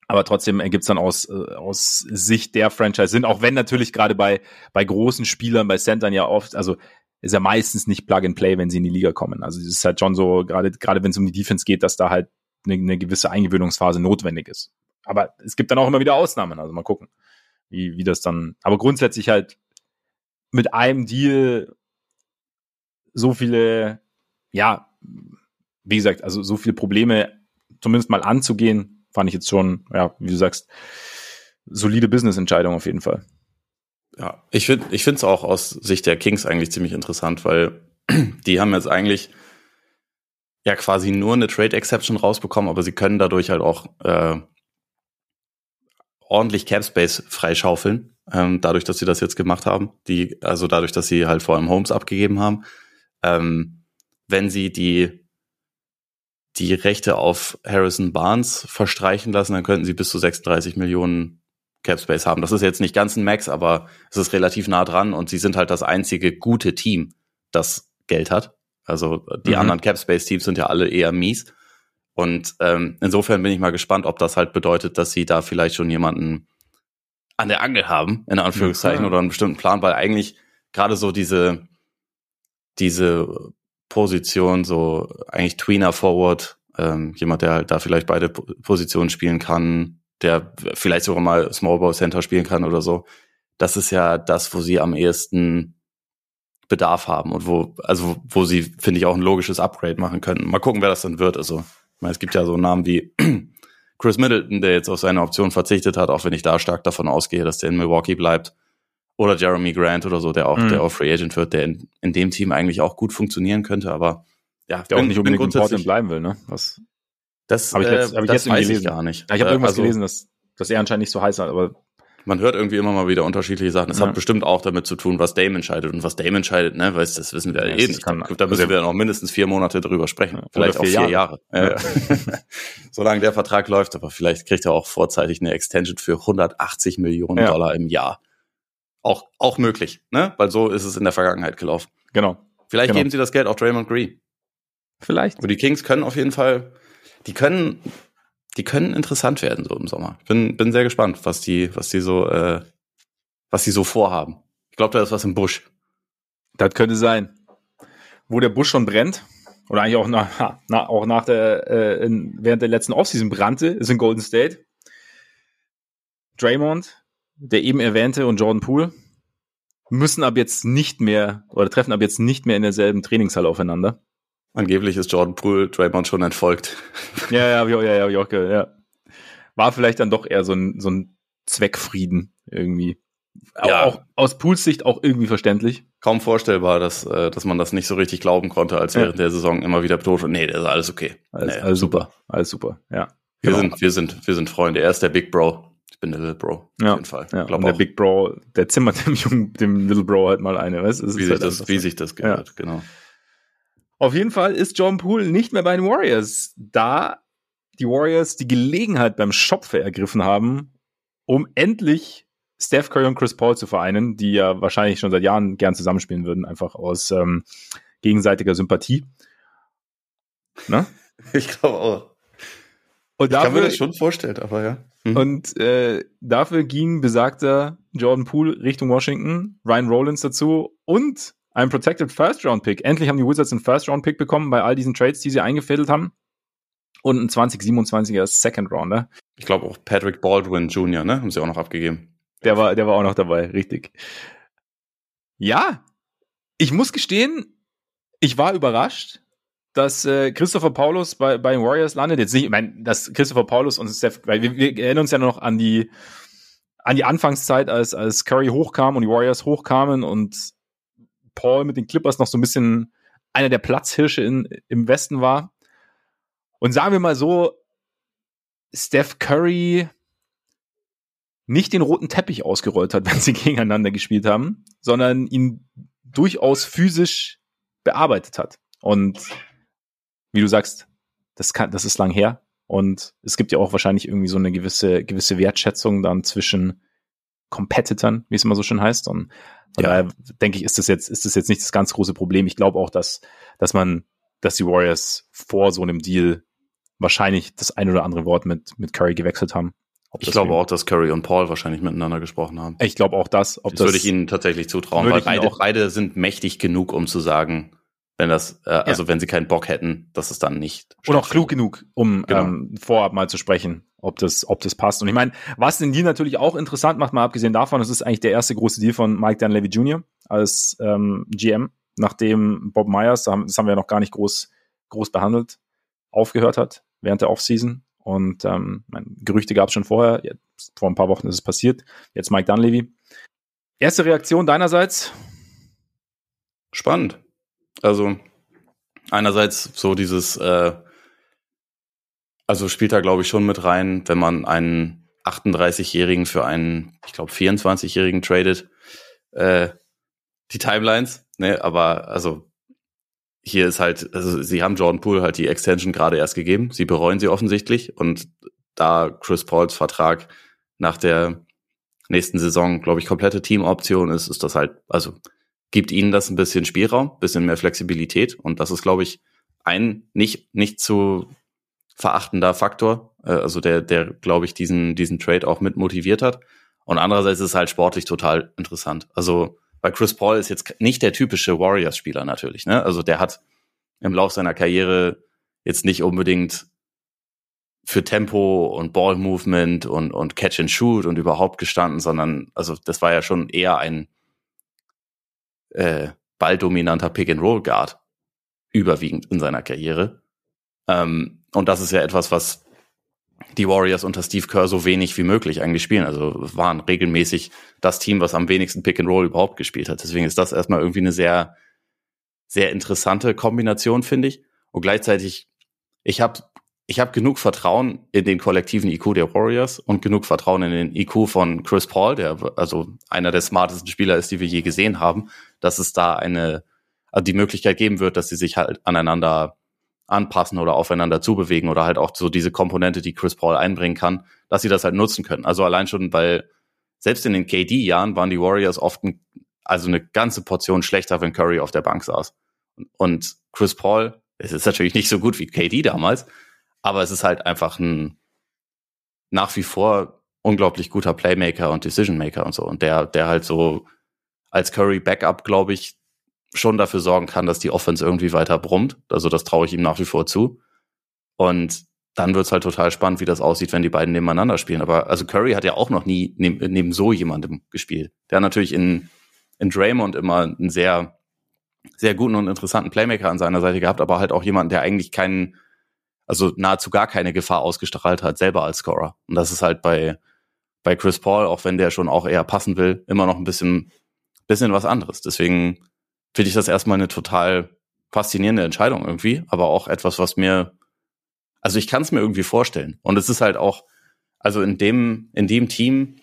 Aber trotzdem ergibt es dann aus, äh, aus Sicht der Franchise Sinn, auch wenn natürlich gerade bei, bei großen Spielern, bei Centern ja oft, also ist ja meistens nicht Plug and Play, wenn sie in die Liga kommen. Also es ist halt schon so, gerade gerade wenn es um die Defense geht, dass da halt eine, eine gewisse Eingewöhnungsphase notwendig ist. Aber es gibt dann auch immer wieder Ausnahmen. Also mal gucken, wie, wie das dann. Aber grundsätzlich halt mit einem Deal so viele, ja, wie gesagt, also so viele Probleme zumindest mal anzugehen, fand ich jetzt schon, ja, wie du sagst, solide Business-Entscheidung auf jeden Fall. Ja, ich finde ich finde es auch aus Sicht der Kings eigentlich ziemlich interessant, weil (clears throat) die haben jetzt eigentlich ja quasi nur eine Trade Exception rausbekommen, aber sie können dadurch halt auch äh, ordentlich Cap Space freischaufeln, ähm, dadurch, dass sie das jetzt gemacht haben. Die, also dadurch, dass sie halt vor allem Homes abgegeben haben. Ähm, wenn sie die die Rechte auf Harrison Barnes verstreichen lassen, dann könnten sie bis zu 36 Millionen Cap Space haben. Das ist jetzt nicht ganz ein Max, aber es ist relativ nah dran und sie sind halt das einzige gute Team, das Geld hat. Also die mhm. anderen Cap Space Teams sind ja alle eher mies. Und ähm, insofern bin ich mal gespannt, ob das halt bedeutet, dass sie da vielleicht schon jemanden an der Angel haben, in Anführungszeichen, ja, oder einen bestimmten Plan, weil eigentlich gerade so diese, diese Position, so eigentlich Tweener Forward, ähm, jemand, der halt da vielleicht beide Positionen spielen kann, der vielleicht sogar mal Small Ball Center spielen kann oder so. Das ist ja das, wo sie am ehesten Bedarf haben und wo, also wo sie, finde ich, auch ein logisches Upgrade machen könnten. Mal gucken, wer das dann wird. Also, ich meine, es gibt ja so Namen wie (clears throat) Chris Middleton, der jetzt auf seine Option verzichtet hat, auch wenn ich da stark davon ausgehe, dass der in Milwaukee bleibt. Oder Jeremy Grant oder so, der auch, mhm. der auch Free Agent wird, der in, in dem Team eigentlich auch gut funktionieren könnte, aber ja, der bin, auch nicht unbedingt in Portland bleiben will, ne? Was das habe ich jetzt, äh, hab ich jetzt gelesen. gar nicht. Ja, ich habe äh, irgendwas also, gelesen, dass, dass er anscheinend nicht so heiß hat, aber man hört irgendwie immer mal wieder unterschiedliche Sachen. Das ja. hat bestimmt auch damit zu tun, was Dame entscheidet. Und was Dame entscheidet, ne, weil das wissen wir ja, eh nicht. Kann, da müssen wir noch mindestens vier Monate drüber sprechen. Ja, vielleicht vier auch vier Jahre. Jahre. Ja. (laughs) Solange der Vertrag läuft, aber vielleicht kriegt er auch vorzeitig eine Extension für 180 Millionen Dollar im Jahr. Auch, auch möglich, ne? Weil so ist es in der Vergangenheit gelaufen. Genau. Vielleicht genau. geben sie das Geld auch Draymond Green. Vielleicht. Aber die Kings können auf jeden Fall, die können, die können interessant werden so im Sommer. Bin, bin sehr gespannt, was die, was die so, äh, was die so vorhaben. Ich glaube, da ist was im Busch. Das könnte sein. Wo der Busch schon brennt, oder eigentlich auch nach, na, auch nach der, äh, in, während der letzten Offseason brannte, ist in Golden State. Draymond, der eben erwähnte und Jordan Poole müssen ab jetzt nicht mehr oder treffen ab jetzt nicht mehr in derselben Trainingshalle aufeinander. Angeblich ist Jordan Poole Draymond schon entfolgt. Ja, ja, ja, ja, ja, ja, ja. War vielleicht dann doch eher so ein, so ein Zweckfrieden irgendwie. Ja. Auch aus Pools Sicht auch irgendwie verständlich. Kaum vorstellbar, dass, äh, dass man das nicht so richtig glauben konnte, als während ja. der Saison immer wieder betont wurde, nee, das ist alles okay. Alles, nee, alles super. Alles super, ja. Wir genau. sind, wir sind, wir sind Freunde. Er ist der Big Bro. Ich bin der Little Bro. Ja. Auf jeden Fall. Ja. Und der Big Bro, der zimmert (laughs) dem Jungen, dem Little Bro halt mal eine, weißt Wie, sich, halt das, wie sich das gehört, ja. genau. Auf jeden Fall ist John Poole nicht mehr bei den Warriors, da die Warriors die Gelegenheit beim Schopfe ergriffen haben, um endlich Steph Curry und Chris Paul zu vereinen, die ja wahrscheinlich schon seit Jahren gern zusammenspielen würden, einfach aus ähm, gegenseitiger Sympathie. Ne? (laughs) Ich glaube auch. Und dafür, ich kann mir das schon vorstellen, aber ja. Mhm. Und äh, dafür ging besagter Jordan Poole Richtung Washington, Ryan Rollins dazu und ein Protected First Round Pick. Endlich haben die Wizards einen First Round Pick bekommen bei all diesen Trades, die sie eingefädelt haben. Und ein 2027er Second Rounder. Ich glaube auch Patrick Baldwin Jr., ne? Haben sie auch noch abgegeben. Der war, der war auch noch dabei, richtig. Ja, ich muss gestehen, ich war überrascht, dass äh, Christopher Paulus bei, bei den Warriors landet. Jetzt nicht, ich meine, dass Christopher Paulus und Steph, weil wir, wir erinnern uns ja noch an die an die Anfangszeit, als, als Curry hochkam und die Warriors hochkamen und Paul mit den Clippers noch so ein bisschen einer der Platzhirsche in, im Westen war. Und sagen wir mal so, Steph Curry nicht den roten Teppich ausgerollt hat, (laughs) wenn sie gegeneinander gespielt haben, sondern ihn durchaus physisch bearbeitet hat. Und wie du sagst, das kann, das ist lang her. Und es gibt ja auch wahrscheinlich irgendwie so eine gewisse, gewisse Wertschätzung dann zwischen Competitern, wie es immer so schön heißt. Und von ja. daher denke ich, ist das jetzt, ist das jetzt nicht das ganz große Problem. Ich glaube auch, dass, dass man, dass die Warriors vor so einem Deal wahrscheinlich das ein oder andere Wort mit, mit Curry gewechselt haben. ich glaube auch, dass Curry und Paul wahrscheinlich miteinander gesprochen haben. Ich glaube auch das. Ob das, das würde ich ihnen tatsächlich zutrauen, weil beide, beide sind mächtig genug, um zu sagen, wenn das, äh, also ja. wenn sie keinen Bock hätten, dass es dann nicht. Und auch klug genug, um genau. ähm, vorab mal zu sprechen, ob das, ob das passt. Und ich meine, was den Deal natürlich auch interessant macht, mal abgesehen davon, das ist eigentlich der erste große Deal von Mike Dunleavy Jr. als ähm, GM, nachdem Bob Myers, das haben wir ja noch gar nicht groß, groß behandelt, aufgehört hat während der Offseason. Und ähm, Gerüchte gab es schon vorher, jetzt, vor ein paar Wochen ist es passiert. Jetzt Mike Dunleavy. Erste Reaktion deinerseits? Spannend. Also einerseits so dieses, äh, also spielt da glaube ich schon mit rein, wenn man einen 38-Jährigen für einen, ich glaube 24-Jährigen tradet, äh, die Timelines, ne, aber also hier ist halt, also sie haben Jordan Poole halt die Extension gerade erst gegeben, sie bereuen sie offensichtlich und da Chris Pauls Vertrag nach der nächsten Saison, glaube ich, komplette Teamoption ist, ist das halt, also gibt ihnen das ein bisschen Spielraum, bisschen mehr Flexibilität. Und das ist, glaube ich, ein nicht, nicht zu verachtender Faktor, äh, also der, der, glaube ich, diesen, diesen Trade auch mit motiviert hat. Und andererseits ist es halt sportlich total interessant. Also bei Chris Paul ist jetzt nicht der typische Warriors-Spieler natürlich. Ne? Also der hat im Lauf seiner Karriere jetzt nicht unbedingt für Tempo und Ball Movement und, und Catch and Shoot und überhaupt gestanden, sondern also das war ja schon eher ein äh, balldominanter Pick-and-Roll-Guard überwiegend in seiner Karriere. Ähm, und das ist ja etwas, was die Warriors unter Steve Kerr so wenig wie möglich eigentlich spielen. Also waren regelmäßig das Team, was am wenigsten Pick and Roll überhaupt gespielt hat. Deswegen ist das erstmal irgendwie eine sehr, sehr interessante Kombination, finde ich. Und gleichzeitig, ich habe ich habe genug Vertrauen in den kollektiven IQ der Warriors und genug Vertrauen in den IQ von Chris Paul, der also einer der smartesten Spieler ist, die wir je gesehen haben, dass es da eine, also die Möglichkeit geben wird, dass sie sich halt aneinander anpassen oder aufeinander zubewegen oder halt auch so diese Komponente, die Chris Paul einbringen kann, dass sie das halt nutzen können. Also allein schon, weil selbst in den KD-Jahren waren die Warriors oft ein, also eine ganze Portion schlechter, wenn Curry auf der Bank saß. Und Chris Paul, es ist natürlich nicht so gut wie KD damals, aber es ist halt einfach ein nach wie vor unglaublich guter Playmaker und Decision Maker und so. Und der, der halt so als Curry Backup, glaube ich, schon dafür sorgen kann, dass die Offense irgendwie weiter brummt. Also das traue ich ihm nach wie vor zu. Und dann wird's halt total spannend, wie das aussieht, wenn die beiden nebeneinander spielen. Aber also Curry hat ja auch noch nie neben, neben so jemandem gespielt. Der hat natürlich in, in Draymond immer einen sehr, sehr guten und interessanten Playmaker an seiner Seite gehabt, aber halt auch jemanden, der eigentlich keinen also nahezu gar keine Gefahr ausgestrahlt hat, selber als Scorer. Und das ist halt bei, bei Chris Paul, auch wenn der schon auch eher passen will, immer noch ein bisschen, bisschen was anderes. Deswegen finde ich das erstmal eine total faszinierende Entscheidung irgendwie, aber auch etwas, was mir, also ich kann es mir irgendwie vorstellen. Und es ist halt auch, also in dem, in dem Team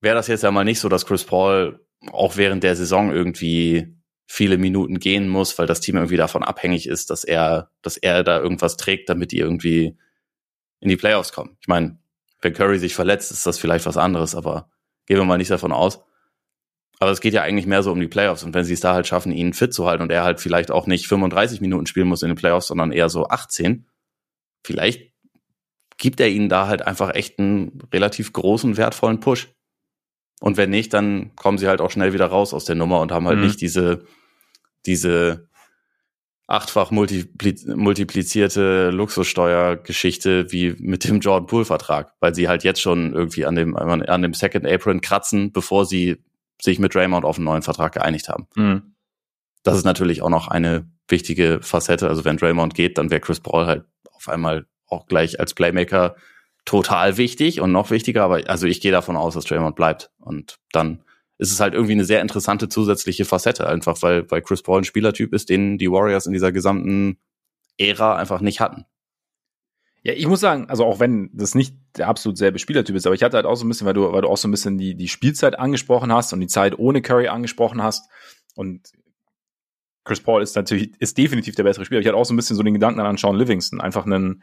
wäre das jetzt ja mal nicht so, dass Chris Paul auch während der Saison irgendwie viele Minuten gehen muss, weil das Team irgendwie davon abhängig ist, dass er, dass er da irgendwas trägt, damit die irgendwie in die Playoffs kommen. Ich meine, wenn Curry sich verletzt, ist das vielleicht was anderes, aber gehen wir mal nicht davon aus. Aber es geht ja eigentlich mehr so um die Playoffs. Und wenn sie es da halt schaffen, ihn fit zu halten und er halt vielleicht auch nicht 35 Minuten spielen muss in den Playoffs, sondern eher so 18, vielleicht gibt er ihnen da halt einfach echt einen relativ großen, wertvollen Push. Und wenn nicht, dann kommen sie halt auch schnell wieder raus aus der Nummer und haben halt mhm. nicht diese, diese achtfach multiplizierte Luxussteuergeschichte wie mit dem Jordan Poole Vertrag, weil sie halt jetzt schon irgendwie an dem an dem Second Apron kratzen, bevor sie sich mit Draymond auf einen neuen Vertrag geeinigt haben. Mhm. Das ist natürlich auch noch eine wichtige Facette. Also wenn Draymond geht, dann wäre Chris Paul halt auf einmal auch gleich als Playmaker total wichtig und noch wichtiger. Aber also ich gehe davon aus, dass Draymond bleibt und dann ist es halt irgendwie eine sehr interessante zusätzliche Facette, einfach weil, weil Chris Paul ein Spielertyp ist, den die Warriors in dieser gesamten Ära einfach nicht hatten. Ja, ich muss sagen, also auch wenn das nicht der absolut selbe Spielertyp ist, aber ich hatte halt auch so ein bisschen, weil du, weil du auch so ein bisschen die, die Spielzeit angesprochen hast und die Zeit ohne Curry angesprochen hast und Chris Paul ist natürlich, ist definitiv der bessere Spieler. Ich hatte auch so ein bisschen so den Gedanken an Sean Livingston, einfach einen,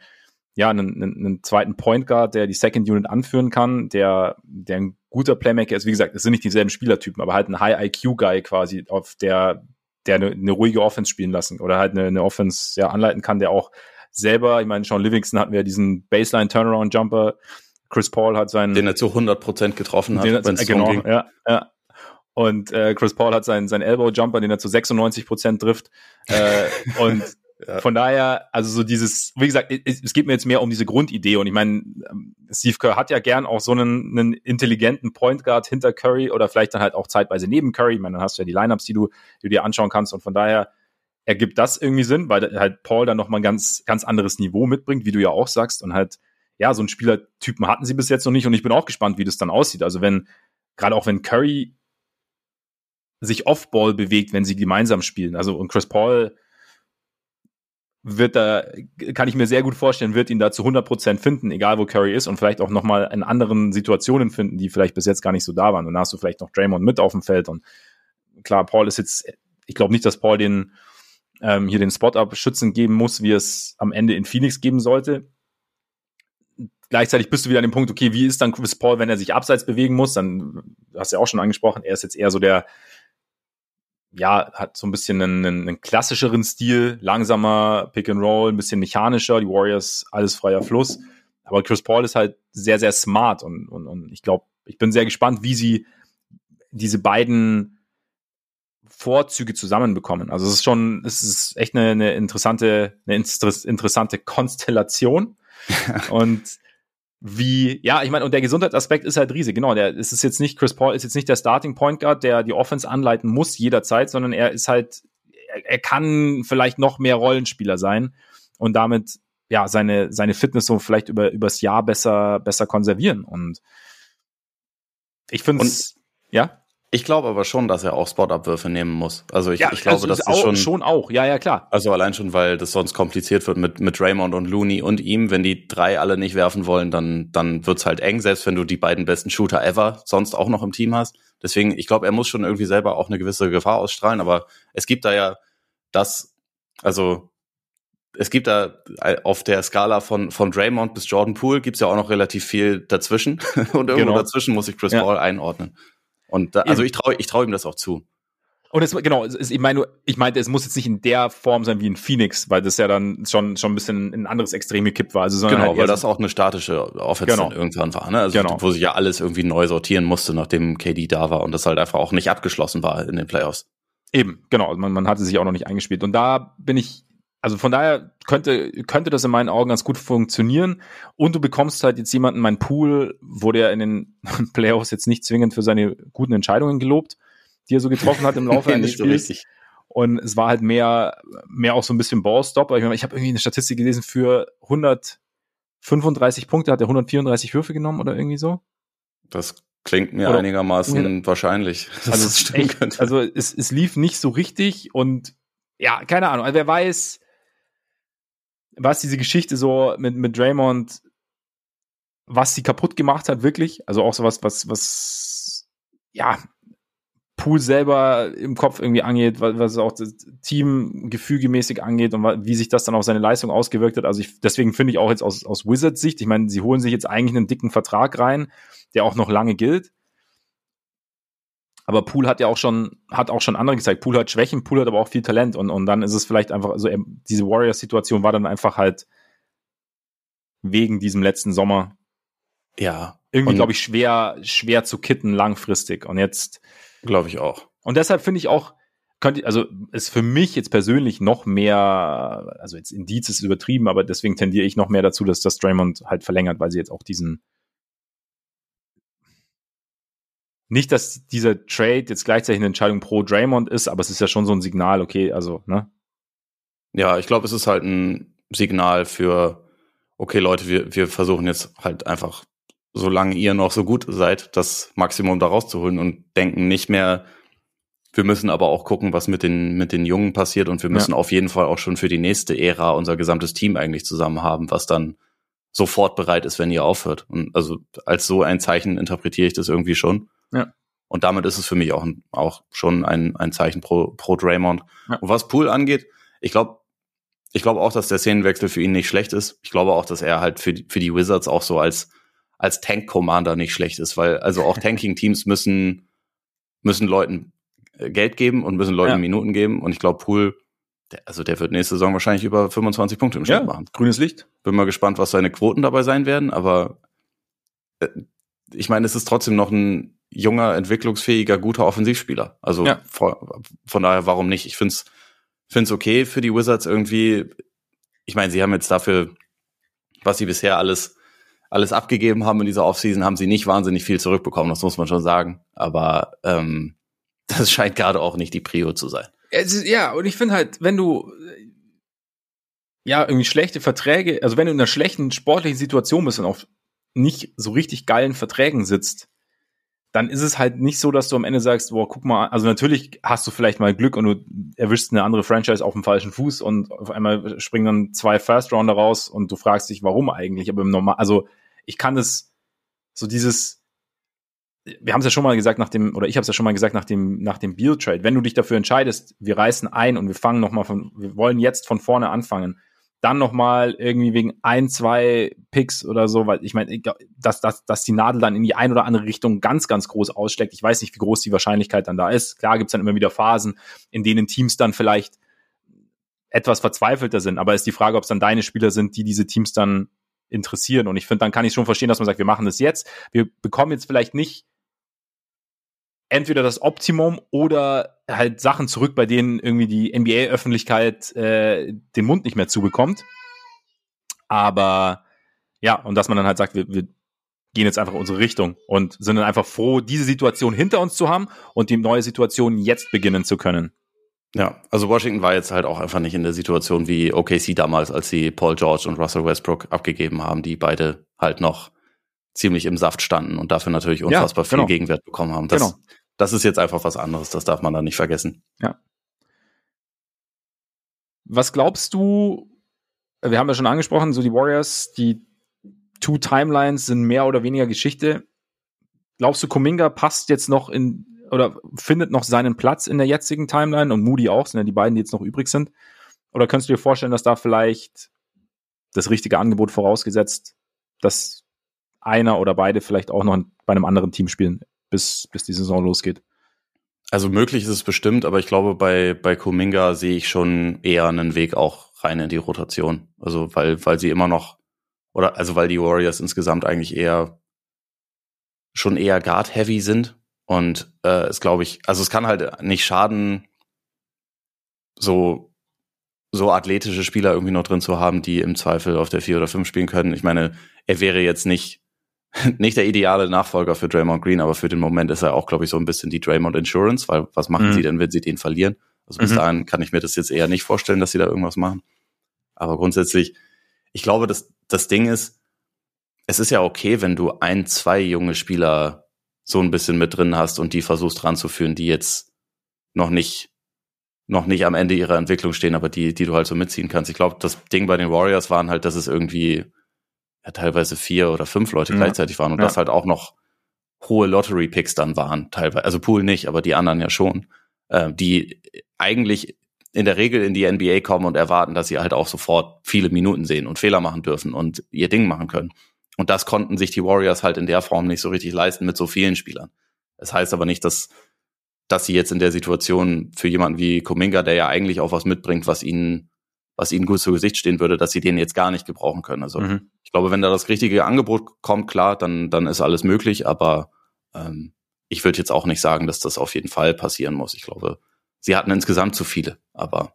ja, einen, einen, zweiten Point Guard, der die Second Unit anführen kann, der, der ein guter Playmaker ist. Wie gesagt, es sind nicht dieselben Spielertypen, aber halt ein High IQ Guy quasi, auf der, der eine, eine ruhige Offense spielen lassen oder halt eine, eine Offense ja anleiten kann, der auch selber, ich meine, Sean Livingston hatten wir diesen Baseline Turnaround Jumper. Chris Paul hat seinen, den er zu 100 Prozent getroffen hat, wenn es genau, ging. ja, ja. Und äh, Chris Paul hat seinen, seinen Elbow Jumper, den er zu 96 Prozent trifft. Äh, (laughs) und ja. Von daher, also so dieses, wie gesagt, es, geht mir jetzt mehr um diese Grundidee und ich meine, ähm, Steve Kerr hat ja gern auch so einen, einen intelligenten Point Guard hinter Curry oder vielleicht dann halt auch zeitweise neben Curry. Ich meine, dann hast du ja die Lineups, die du, die du dir anschauen kannst und von daher ergibt das irgendwie Sinn, weil halt Paul dann nochmal ein ganz, ganz anderes Niveau mitbringt, wie du ja auch sagst und halt, ja, so einen Spielertypen hatten sie bis jetzt noch nicht und ich bin auch gespannt, wie das dann aussieht. Also wenn, gerade auch wenn Curry sich Off-Ball bewegt, wenn sie gemeinsam spielen, also und Chris Paul wird da, kann ich mir sehr gut vorstellen, wird ihn da zu 100% finden, egal wo Curry ist und vielleicht auch nochmal in anderen Situationen finden, die vielleicht bis jetzt gar nicht so da waren. Und dann hast du vielleicht noch Draymond mit auf dem Feld und klar, Paul ist jetzt, ich glaube nicht, dass Paul den, ähm, hier den Spot-Up schützen geben muss, wie es am Ende in Phoenix geben sollte. Gleichzeitig bist du wieder an dem Punkt, okay, wie ist dann Chris Paul, wenn er sich abseits bewegen muss? Dann, du hast ja auch schon angesprochen, er ist jetzt eher so der, ja, hat so ein bisschen einen, einen klassischeren Stil, langsamer Pick and Roll, ein bisschen mechanischer, die Warriors alles freier Fluss. Aber Chris Paul ist halt sehr, sehr smart und, und, und ich glaube, ich bin sehr gespannt, wie sie diese beiden Vorzüge zusammenbekommen. Also es ist schon, es ist echt eine, eine interessante, eine interessante Konstellation. (laughs) und wie, ja, ich meine, und der Gesundheitsaspekt ist halt riesig, genau. Der, es ist jetzt nicht, Chris Paul ist jetzt nicht der Starting Point Guard, der die Offense anleiten muss jederzeit, sondern er ist halt, er, er kann vielleicht noch mehr Rollenspieler sein und damit, ja, seine, seine Fitness so vielleicht über, übers Jahr besser, besser konservieren. Und ich finde es, ja. Ich glaube aber schon, dass er auch Spot-Abwürfe nehmen muss. Also ich, ja, ich glaube, also das auch, schon, schon auch. Ja, ja, klar. Also allein schon, weil das sonst kompliziert wird mit, mit Raymond und Looney und ihm. Wenn die drei alle nicht werfen wollen, dann, dann wird's halt eng, selbst wenn du die beiden besten Shooter ever sonst auch noch im Team hast. Deswegen, ich glaube, er muss schon irgendwie selber auch eine gewisse Gefahr ausstrahlen, aber es gibt da ja das, also es gibt da auf der Skala von, von Draymond bis Jordan Poole gibt's ja auch noch relativ viel dazwischen. (laughs) Und irgendwo genau. dazwischen muss ich Chris ja. Paul einordnen. Und da, also ich traue ich trau ihm das auch zu. Und es, genau, es, ich meine, ich meinte, es muss jetzt nicht in der Form sein wie in Phoenix, weil das ja dann schon, schon ein bisschen ein anderes Extrem gekippt war. Also, genau, halt weil das auch eine statische Offense genau. irgendwann war, ne? Also, genau. wo sich ja alles irgendwie neu sortieren musste, nachdem KD da war und das halt einfach auch nicht abgeschlossen war in den Playoffs. Eben, genau. Man, man hatte sich auch noch nicht eingespielt. Und da bin ich, also von daher könnte, könnte das in meinen Augen ganz gut funktionieren. Und du bekommst halt jetzt jemanden, mein Pool wurde ja in den (laughs) Playoffs jetzt nicht zwingend für seine guten Entscheidungen gelobt die er so getroffen hat im (laughs) Laufe eines Spiels. So und es war halt mehr, mehr auch so ein bisschen Ballstopper. Ich, ich habe irgendwie eine Statistik gelesen, für 135 Punkte hat er 134 Würfe genommen oder irgendwie so. Das klingt mir oder, einigermaßen ja, wahrscheinlich. Also, es, echt, also es, es lief nicht so richtig und ja, keine Ahnung. Also wer weiß, was diese Geschichte so mit, mit Draymond, was sie kaputt gemacht hat, wirklich. Also auch so was, was, ja, Pool selber im Kopf irgendwie angeht, was, was auch das Team gefügemäßig angeht und wie sich das dann auf seine Leistung ausgewirkt hat. Also ich, deswegen finde ich auch jetzt aus, aus Wizards Sicht, ich meine, sie holen sich jetzt eigentlich einen dicken Vertrag rein, der auch noch lange gilt. Aber Pool hat ja auch schon, hat auch schon andere gezeigt. Pool hat Schwächen, Pool hat aber auch viel Talent und, und dann ist es vielleicht einfach, also diese Warriors-Situation war dann einfach halt wegen diesem letzten Sommer. Ja. Irgendwie, glaube ich, schwer, schwer zu kitten langfristig. Und jetzt, Glaube ich auch. Und deshalb finde ich auch, könnte, also ist für mich jetzt persönlich noch mehr, also jetzt Indiz ist übertrieben, aber deswegen tendiere ich noch mehr dazu, dass das Draymond halt verlängert, weil sie jetzt auch diesen nicht, dass dieser Trade jetzt gleichzeitig eine Entscheidung pro Draymond ist, aber es ist ja schon so ein Signal, okay, also, ne? Ja, ich glaube, es ist halt ein Signal für, okay, Leute, wir, wir versuchen jetzt halt einfach solange ihr noch so gut seid, das Maximum da rauszuholen und denken nicht mehr, wir müssen aber auch gucken, was mit den, mit den Jungen passiert und wir müssen ja. auf jeden Fall auch schon für die nächste Ära unser gesamtes Team eigentlich zusammen haben, was dann sofort bereit ist, wenn ihr aufhört. Und also als so ein Zeichen interpretiere ich das irgendwie schon. Ja. Und damit ist es für mich auch, auch schon ein, ein Zeichen pro, pro Draymond. Ja. Und was Pool angeht, ich glaube, ich glaube auch, dass der Szenenwechsel für ihn nicht schlecht ist. Ich glaube auch, dass er halt für, für die Wizards auch so als als Tank Commander nicht schlecht ist, weil also auch (laughs) Tanking Teams müssen müssen Leuten äh, Geld geben und müssen Leuten ja. Minuten geben und ich glaube Pool der, also der wird nächste Saison wahrscheinlich über 25 Punkte im Schnitt ja, machen. Grünes Licht. Bin mal gespannt, was seine Quoten dabei sein werden, aber äh, ich meine, es ist trotzdem noch ein junger, entwicklungsfähiger, guter Offensivspieler. Also ja. von, von daher, warum nicht? Ich find's find's okay für die Wizards irgendwie. Ich meine, sie haben jetzt dafür, was sie bisher alles alles abgegeben haben in dieser Offseason, haben sie nicht wahnsinnig viel zurückbekommen, das muss man schon sagen. Aber ähm, (laughs) das scheint gerade auch nicht die Prio zu sein. Ist, ja, und ich finde halt, wenn du ja irgendwie schlechte Verträge, also wenn du in einer schlechten sportlichen Situation bist und auf nicht so richtig geilen Verträgen sitzt, dann ist es halt nicht so, dass du am Ende sagst, boah, guck mal, also natürlich hast du vielleicht mal Glück und du erwischst eine andere Franchise auf dem falschen Fuß und auf einmal springen dann zwei First Rounder raus und du fragst dich, warum eigentlich, aber im Normal, also ich kann es, so dieses, wir haben es ja schon mal gesagt nach dem, oder ich habe es ja schon mal gesagt nach dem, nach dem Beal Trade, wenn du dich dafür entscheidest, wir reißen ein und wir fangen nochmal von, wir wollen jetzt von vorne anfangen, dann nochmal irgendwie wegen ein, zwei Picks oder so, weil ich meine, dass, dass, dass die Nadel dann in die ein oder andere Richtung ganz, ganz groß ausschlägt. Ich weiß nicht, wie groß die Wahrscheinlichkeit dann da ist. Klar gibt's dann immer wieder Phasen, in denen Teams dann vielleicht etwas verzweifelter sind, aber ist die Frage, ob es dann deine Spieler sind, die diese Teams dann interessieren. Und ich finde, dann kann ich schon verstehen, dass man sagt, wir machen das jetzt. Wir bekommen jetzt vielleicht nicht entweder das Optimum oder halt Sachen zurück, bei denen irgendwie die NBA-Öffentlichkeit äh, den Mund nicht mehr zubekommt. Aber ja, und dass man dann halt sagt, wir, wir gehen jetzt einfach unsere Richtung und sind dann einfach froh, diese Situation hinter uns zu haben und die neue Situation jetzt beginnen zu können. Ja, also Washington war jetzt halt auch einfach nicht in der Situation wie OKC damals, als sie Paul George und Russell Westbrook abgegeben haben, die beide halt noch ziemlich im Saft standen und dafür natürlich unfassbar ja, genau. viel Gegenwert bekommen haben. Das, genau. Das ist jetzt einfach was anderes, das darf man da nicht vergessen. Ja. Was glaubst du, wir haben ja schon angesprochen, so die Warriors, die Two Timelines sind mehr oder weniger Geschichte. Glaubst du, Kuminga passt jetzt noch in oder findet noch seinen Platz in der jetzigen Timeline und Moody auch, sind ja die beiden, die jetzt noch übrig sind? Oder könntest du dir vorstellen, dass da vielleicht das richtige Angebot vorausgesetzt, dass einer oder beide vielleicht auch noch bei einem anderen Team spielen, bis, bis die Saison losgeht? Also möglich ist es bestimmt, aber ich glaube, bei, bei Kuminga sehe ich schon eher einen Weg auch rein in die Rotation. Also weil, weil sie immer noch, oder also weil die Warriors insgesamt eigentlich eher schon eher Guard-heavy sind. Und äh, es glaube ich, also es kann halt nicht schaden, so, so athletische Spieler irgendwie noch drin zu haben, die im Zweifel auf der vier oder fünf spielen können. Ich meine, er wäre jetzt nicht (laughs) nicht der ideale Nachfolger für Draymond Green, aber für den Moment ist er auch, glaube ich, so ein bisschen die Draymond Insurance, weil was machen mhm. sie denn, wenn sie den verlieren? Also bis mhm. dahin kann ich mir das jetzt eher nicht vorstellen, dass sie da irgendwas machen. Aber grundsätzlich, ich glaube, dass das Ding ist, es ist ja okay, wenn du ein, zwei junge Spieler so ein bisschen mit drin hast und die versuchst ranzuführen, die jetzt noch nicht noch nicht am Ende ihrer Entwicklung stehen, aber die, die du halt so mitziehen kannst. Ich glaube, das Ding bei den Warriors waren halt, dass es irgendwie ja, teilweise vier oder fünf Leute ja. gleichzeitig waren und ja. das halt auch noch hohe Lottery-Picks dann waren, teilweise. Also Pool nicht, aber die anderen ja schon, äh, die eigentlich in der Regel in die NBA kommen und erwarten, dass sie halt auch sofort viele Minuten sehen und Fehler machen dürfen und ihr Ding machen können. Und das konnten sich die Warriors halt in der Form nicht so richtig leisten mit so vielen Spielern. Das heißt aber nicht, dass, dass sie jetzt in der Situation für jemanden wie Kuminga, der ja eigentlich auch was mitbringt, was ihnen was ihnen gut zu Gesicht stehen würde, dass sie den jetzt gar nicht gebrauchen können. Also mhm. ich glaube, wenn da das richtige Angebot kommt, klar, dann, dann ist alles möglich, aber ähm, ich würde jetzt auch nicht sagen, dass das auf jeden Fall passieren muss. Ich glaube, sie hatten insgesamt zu viele, aber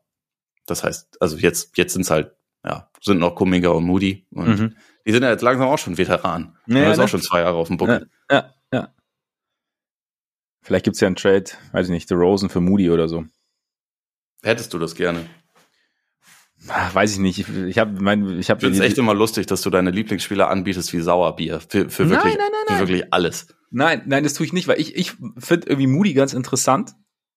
das heißt, also jetzt, jetzt sind es halt, ja, sind noch Kumminga und Moody und mhm. die sind ja jetzt langsam auch schon Veteran. Ja, ja, ist ne? auch schon zwei Jahre auf dem Buckel. Ja, ja. ja. Vielleicht gibt's ja einen Trade, weiß ich nicht, The Rosen für Moody oder so. Hättest du das gerne? Weiß ich nicht. Ich, ich habe mein, ich habe. Ich finde es echt immer lustig, dass du deine Lieblingsspieler anbietest wie Sauerbier für, für wirklich, nein, nein, nein, für wirklich alles. Nein, nein, das tue ich nicht, weil ich, ich finde irgendwie Moody ganz interessant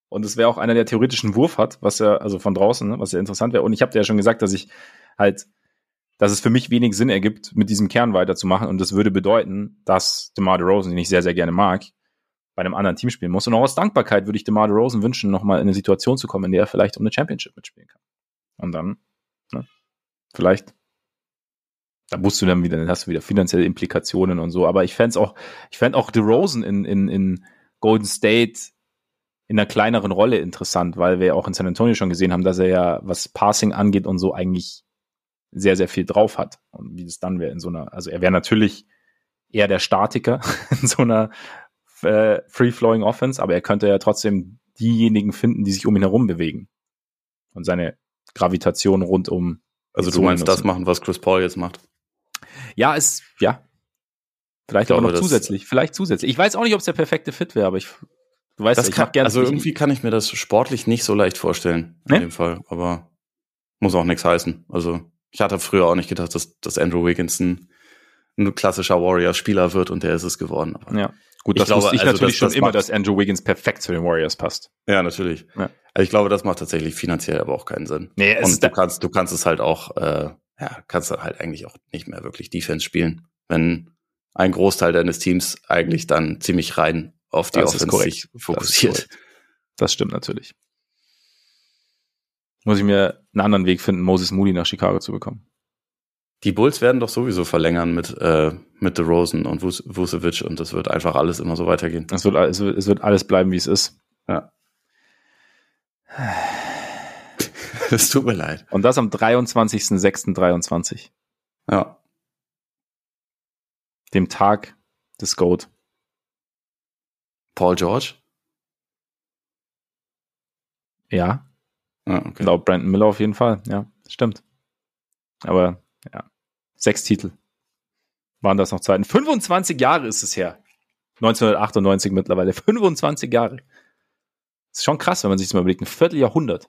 und es wäre auch einer, der theoretischen Wurf hat, was ja also von draußen, ne, was ja interessant wäre. Und ich habe dir ja schon gesagt, dass ich halt, dass es für mich wenig Sinn ergibt, mit diesem Kern weiterzumachen und das würde bedeuten, dass DeMar DeRozan, den ich sehr sehr gerne mag, bei einem anderen Team spielen muss. Und auch aus Dankbarkeit würde ich DeMar DeRozan wünschen, nochmal in eine Situation zu kommen, in der er vielleicht um eine Championship mitspielen kann. Und dann Ne? Vielleicht. Da musst du dann wieder, dann hast du wieder finanzielle Implikationen und so. Aber ich fände auch, ich fände auch DeRozan in, in, in Golden State in einer kleineren Rolle interessant, weil wir auch in San Antonio schon gesehen haben, dass er ja, was Passing angeht und so eigentlich sehr, sehr viel drauf hat. Und wie das dann wäre in so einer, also er wäre natürlich eher der Statiker (laughs) in so einer äh, Free-Flowing Offense, aber er könnte ja trotzdem diejenigen finden, die sich um ihn herum bewegen. Und seine Gravitation rund um. Also du meinst das machen, was Chris Paul jetzt macht? Ja, ist, ja. Vielleicht auch noch zusätzlich. Vielleicht zusätzlich. Ich weiß auch nicht, ob es der perfekte Fit wäre, aber ich, du weißt, das ich kann, gerne. Also irgendwie kann ich mir das sportlich nicht so leicht vorstellen, in ne? dem Fall. Aber muss auch nichts heißen. Also ich hatte früher auch nicht gedacht, dass, dass Andrew Wiggins ein, ein klassischer Warrior-Spieler wird und der ist es geworden. Aber ja. Gut, das ich wusste ich also natürlich das, schon das immer, dass Andrew Wiggins perfekt zu den Warriors passt. Ja, natürlich. Ja. Also ich glaube, das macht tatsächlich finanziell aber auch keinen Sinn. Nee, es Und du kannst, du kannst es halt auch, äh, ja, kannst du halt eigentlich auch nicht mehr wirklich Defense spielen, wenn ein Großteil deines Teams eigentlich dann ziemlich rein auf die das Offense sich fokussiert. Das, das stimmt natürlich. Muss ich mir einen anderen Weg finden, Moses Moody nach Chicago zu bekommen. Die Bulls werden doch sowieso verlängern mit, äh, mit DeRozan und Vucevic und es wird einfach alles immer so weitergehen. Es wird, es wird, es wird alles bleiben, wie es ist. Ja. (sighs) Es tut mir leid. Und das am 23.06.23. Ja. Dem Tag des Goat. Paul George? Ja. Ah, okay. Laut Brandon Miller auf jeden Fall. Ja, stimmt. Aber ja, sechs Titel. Waren das noch Zeiten? 25 Jahre ist es her. 1998 mittlerweile. 25 Jahre. Das ist schon krass, wenn man sich das mal überlegt. Ein Vierteljahrhundert.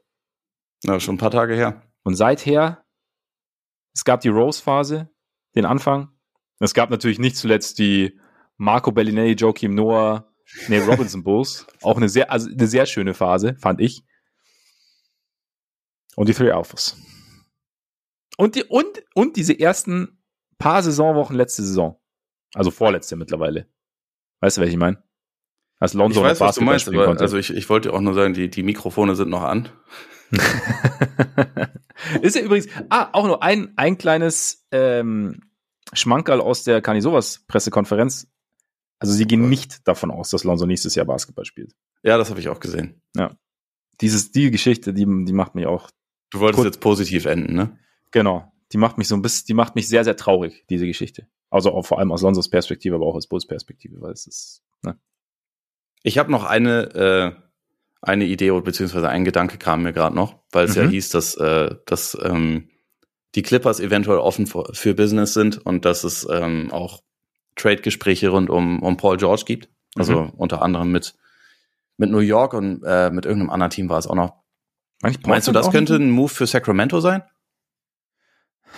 Ja, schon ein paar Tage her. Und seither, es gab die Rose-Phase, den Anfang. Es gab natürlich nicht zuletzt die Marco Bellinelli, Joachim Noah, Nee, Robinson Bulls. (laughs) Auch eine sehr, also eine sehr schöne Phase, fand ich. Und die Three Alphas. Und die, und, und diese ersten paar Saisonwochen letzte Saison. Also vorletzte mittlerweile. Weißt du, welche ich meine? Als Lonzo ich weiß, was du meinst, aber, also ich, ich wollte auch nur sagen, die, die Mikrofone sind noch an. (laughs) ist ja übrigens, ah, auch nur ein, ein kleines ähm, Schmankerl aus der Kanisovas Pressekonferenz. Also sie gehen nicht davon aus, dass Lonzo nächstes Jahr Basketball spielt. Ja, das habe ich auch gesehen. Ja. Dieses, die Geschichte, die, die macht mich auch. Du wolltest jetzt positiv enden, ne? Genau. Die macht mich so ein bisschen, die macht mich sehr, sehr traurig, diese Geschichte. Also auch vor allem aus Lonzos Perspektive, aber auch aus Bulls Perspektive, weil es ist, ne? Ich habe noch eine, äh, eine Idee beziehungsweise ein Gedanke kam mir gerade noch, weil es mhm. ja hieß, dass, äh, dass ähm, die Clippers eventuell offen für, für Business sind und dass es ähm, auch Trade-Gespräche rund um, um Paul George gibt. Also mhm. unter anderem mit, mit New York und äh, mit irgendeinem anderen Team war es auch noch. Meinst du, das könnte ein Move für Sacramento sein?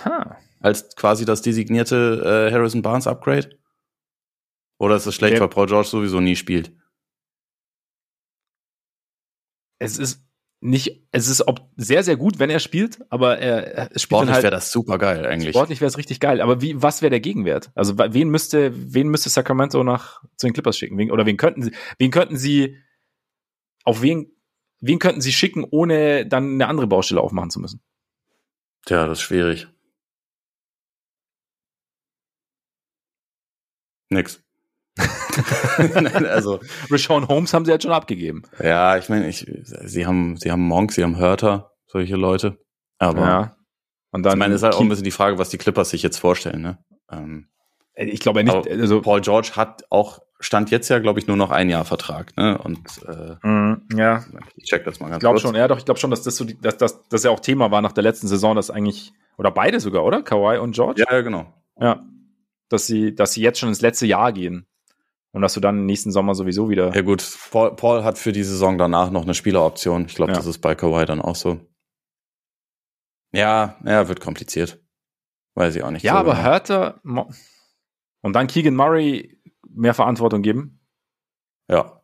Ha. Als quasi das designierte äh, Harrison Barnes Upgrade? Oder ist es schlecht, Der weil Paul George sowieso nie spielt? Es ist nicht, es ist ob, sehr, sehr gut, wenn er spielt, aber er, spielt Sportlich halt, wäre das super geil eigentlich. Sportlich wäre es richtig geil, aber wie, was wäre der Gegenwert? Also wen müsste, wen müsste Sacramento nach zu den Clippers schicken? Wen, oder wen könnten sie, wen könnten sie, auf wen, wen könnten sie schicken, ohne dann eine andere Baustelle aufmachen zu müssen? Tja, das ist schwierig. Nix. (laughs) Nein, also Rashawn Holmes haben sie jetzt schon abgegeben. Ja, ich meine, ich, sie haben, sie haben Monk, sie haben Hörter, solche Leute. Aber ja. Und dann ich meine, ist halt auch ein bisschen die Frage, was die Clippers sich jetzt vorstellen. Ne? Ähm, ich glaube ja nicht. Also Paul George hat auch stand jetzt ja, glaube ich, nur noch ein Jahr Vertrag. Ne? Und äh, mm, ja, ich check das mal ganz Ich glaube schon, ja, doch. Ich glaube schon, dass das so, die, dass, dass das ja auch Thema war nach der letzten Saison, dass eigentlich oder beide sogar, oder? Kawhi und George. Ja, genau. Ja, dass sie, dass sie jetzt schon ins letzte Jahr gehen. Und dass du dann nächsten Sommer sowieso wieder. Ja, gut. Paul, Paul hat für die Saison danach noch eine Spieleroption. Ich glaube, ja. das ist bei Kawhi dann auch so. Ja, ja, wird kompliziert. Weiß ich auch nicht. Ja, so aber genau. Hörter und dann Keegan Murray mehr Verantwortung geben? Ja.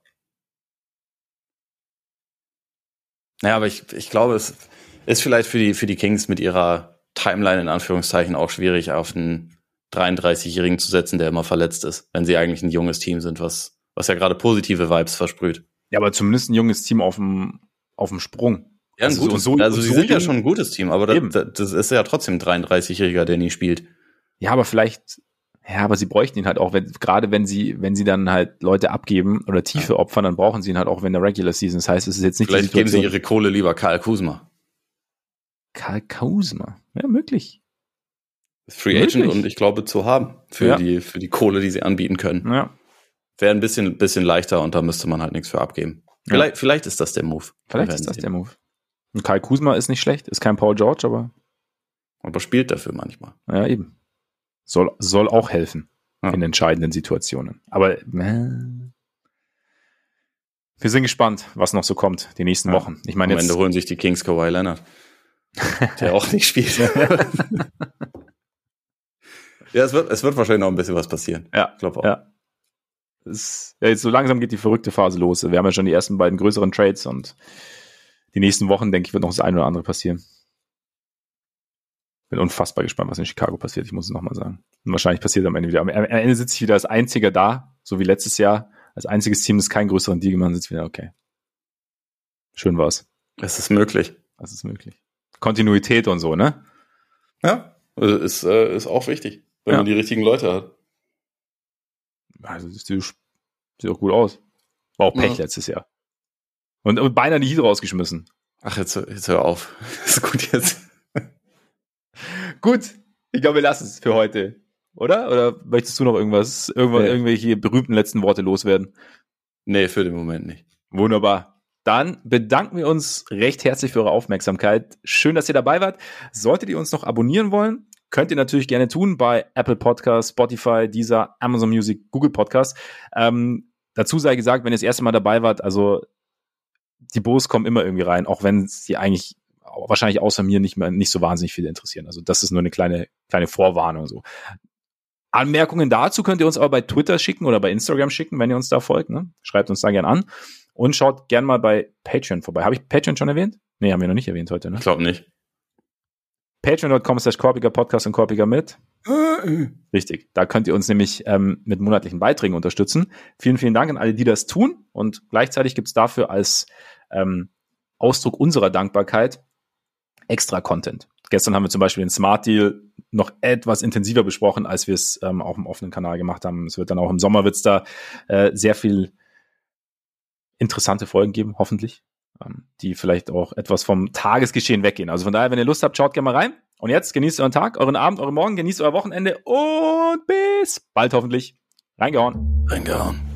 Naja, aber ich, ich glaube, es ist vielleicht für die, für die Kings mit ihrer Timeline in Anführungszeichen auch schwierig, auf einen 33-Jährigen zu setzen, der immer verletzt ist, wenn sie eigentlich ein junges Team sind, was, was ja gerade positive Vibes versprüht. Ja, aber zumindest ein junges Team auf dem, auf dem Sprung. Ja, ein also gutes, so, also sie so sind ja schon ein gutes Team, aber das, das, ist ja trotzdem ein 33-Jähriger, der nie spielt. Ja, aber vielleicht, ja, aber sie bräuchten ihn halt auch, wenn, gerade wenn sie, wenn sie dann halt Leute abgeben oder Tiefe ja. opfern, dann brauchen sie ihn halt auch wenn der Regular Season. Das heißt, es ist jetzt nicht Vielleicht geben sie ihre Kohle lieber Karl Kuzma. Karl Kuzma? Ja, möglich. Free Agent Wirklich? und ich glaube zu haben für ja. die für die Kohle, die sie anbieten können. Ja. Wäre ein bisschen bisschen leichter und da müsste man halt nichts für abgeben. Vielleicht, ja. vielleicht ist das der Move. Vielleicht ist das sehen. der Move. Und Kai Kuzma ist nicht schlecht, ist kein Paul George, aber aber spielt dafür manchmal. Ja, eben. Soll soll auch helfen ja. in entscheidenden Situationen. Aber äh, wir sind gespannt, was noch so kommt die nächsten Wochen. Ich meine, am Ende holen sich die Kings Kawhi Leonard, der auch nicht spielt. (laughs) (laughs) Ja, es wird, es wird wahrscheinlich noch ein bisschen was passieren. Ja, ich glaube auch. Ja. Es, ja, jetzt so langsam geht die verrückte Phase los. Wir haben ja schon die ersten beiden größeren Trades und die nächsten Wochen, denke ich, wird noch das eine oder andere passieren. Bin unfassbar gespannt, was in Chicago passiert. Ich muss es nochmal sagen. Und wahrscheinlich passiert am Ende wieder. Am Ende sitze ich wieder als einziger da, so wie letztes Jahr. Als einziges Team, das keinen größeren Deal gemacht hat, sitzt wieder, okay. Schön war's. Es ist möglich. Es ist möglich. Kontinuität und so, ne? Ja, ist, äh, ist auch wichtig wenn ja. man die richtigen Leute hat. Also das sieht, sieht auch gut aus. War auch Pech ja. letztes Jahr. Und, und beinahe die Heat rausgeschmissen. Ach, jetzt, jetzt hör auf. (laughs) ist gut jetzt. (laughs) gut. Ich glaube, wir lassen es für heute. Oder? Oder möchtest du noch irgendwas, irgendwas nee. irgendwelche berühmten letzten Worte loswerden? Nee, für den Moment nicht. Wunderbar. Dann bedanken wir uns recht herzlich für eure Aufmerksamkeit. Schön, dass ihr dabei wart. Solltet ihr uns noch abonnieren wollen, Könnt ihr natürlich gerne tun bei Apple Podcasts, Spotify, Deezer, Amazon Music, Google Podcasts. Ähm, dazu sei gesagt, wenn ihr das erste Mal dabei wart, also die Bos kommen immer irgendwie rein, auch wenn sie eigentlich wahrscheinlich außer mir nicht mehr nicht so wahnsinnig viele interessieren. Also das ist nur eine kleine kleine Vorwarnung so. Anmerkungen dazu könnt ihr uns aber bei Twitter schicken oder bei Instagram schicken, wenn ihr uns da folgt. Ne? Schreibt uns da gern an und schaut gern mal bei Patreon vorbei. Habe ich Patreon schon erwähnt? Nee, haben wir noch nicht erwähnt heute, ne? Ich glaube nicht. Patreon.com slash Korpiger Podcast und Korpiger mit. Richtig. Da könnt ihr uns nämlich ähm, mit monatlichen Beiträgen unterstützen. Vielen, vielen Dank an alle, die das tun. Und gleichzeitig gibt's dafür als ähm, Ausdruck unserer Dankbarkeit extra Content. Gestern haben wir zum Beispiel den Smart Deal noch etwas intensiver besprochen, als wir es ähm, auf dem offenen Kanal gemacht haben. Es wird dann auch im Sommer wird's da äh, sehr viel interessante Folgen geben, hoffentlich, die vielleicht auch etwas vom Tagesgeschehen weggehen. Also von daher, wenn ihr Lust habt, schaut gerne mal rein. Und jetzt genießt euren Tag, euren Abend, euren Morgen, genießt euer Wochenende und bis bald hoffentlich. Reingehauen. Reingehauen.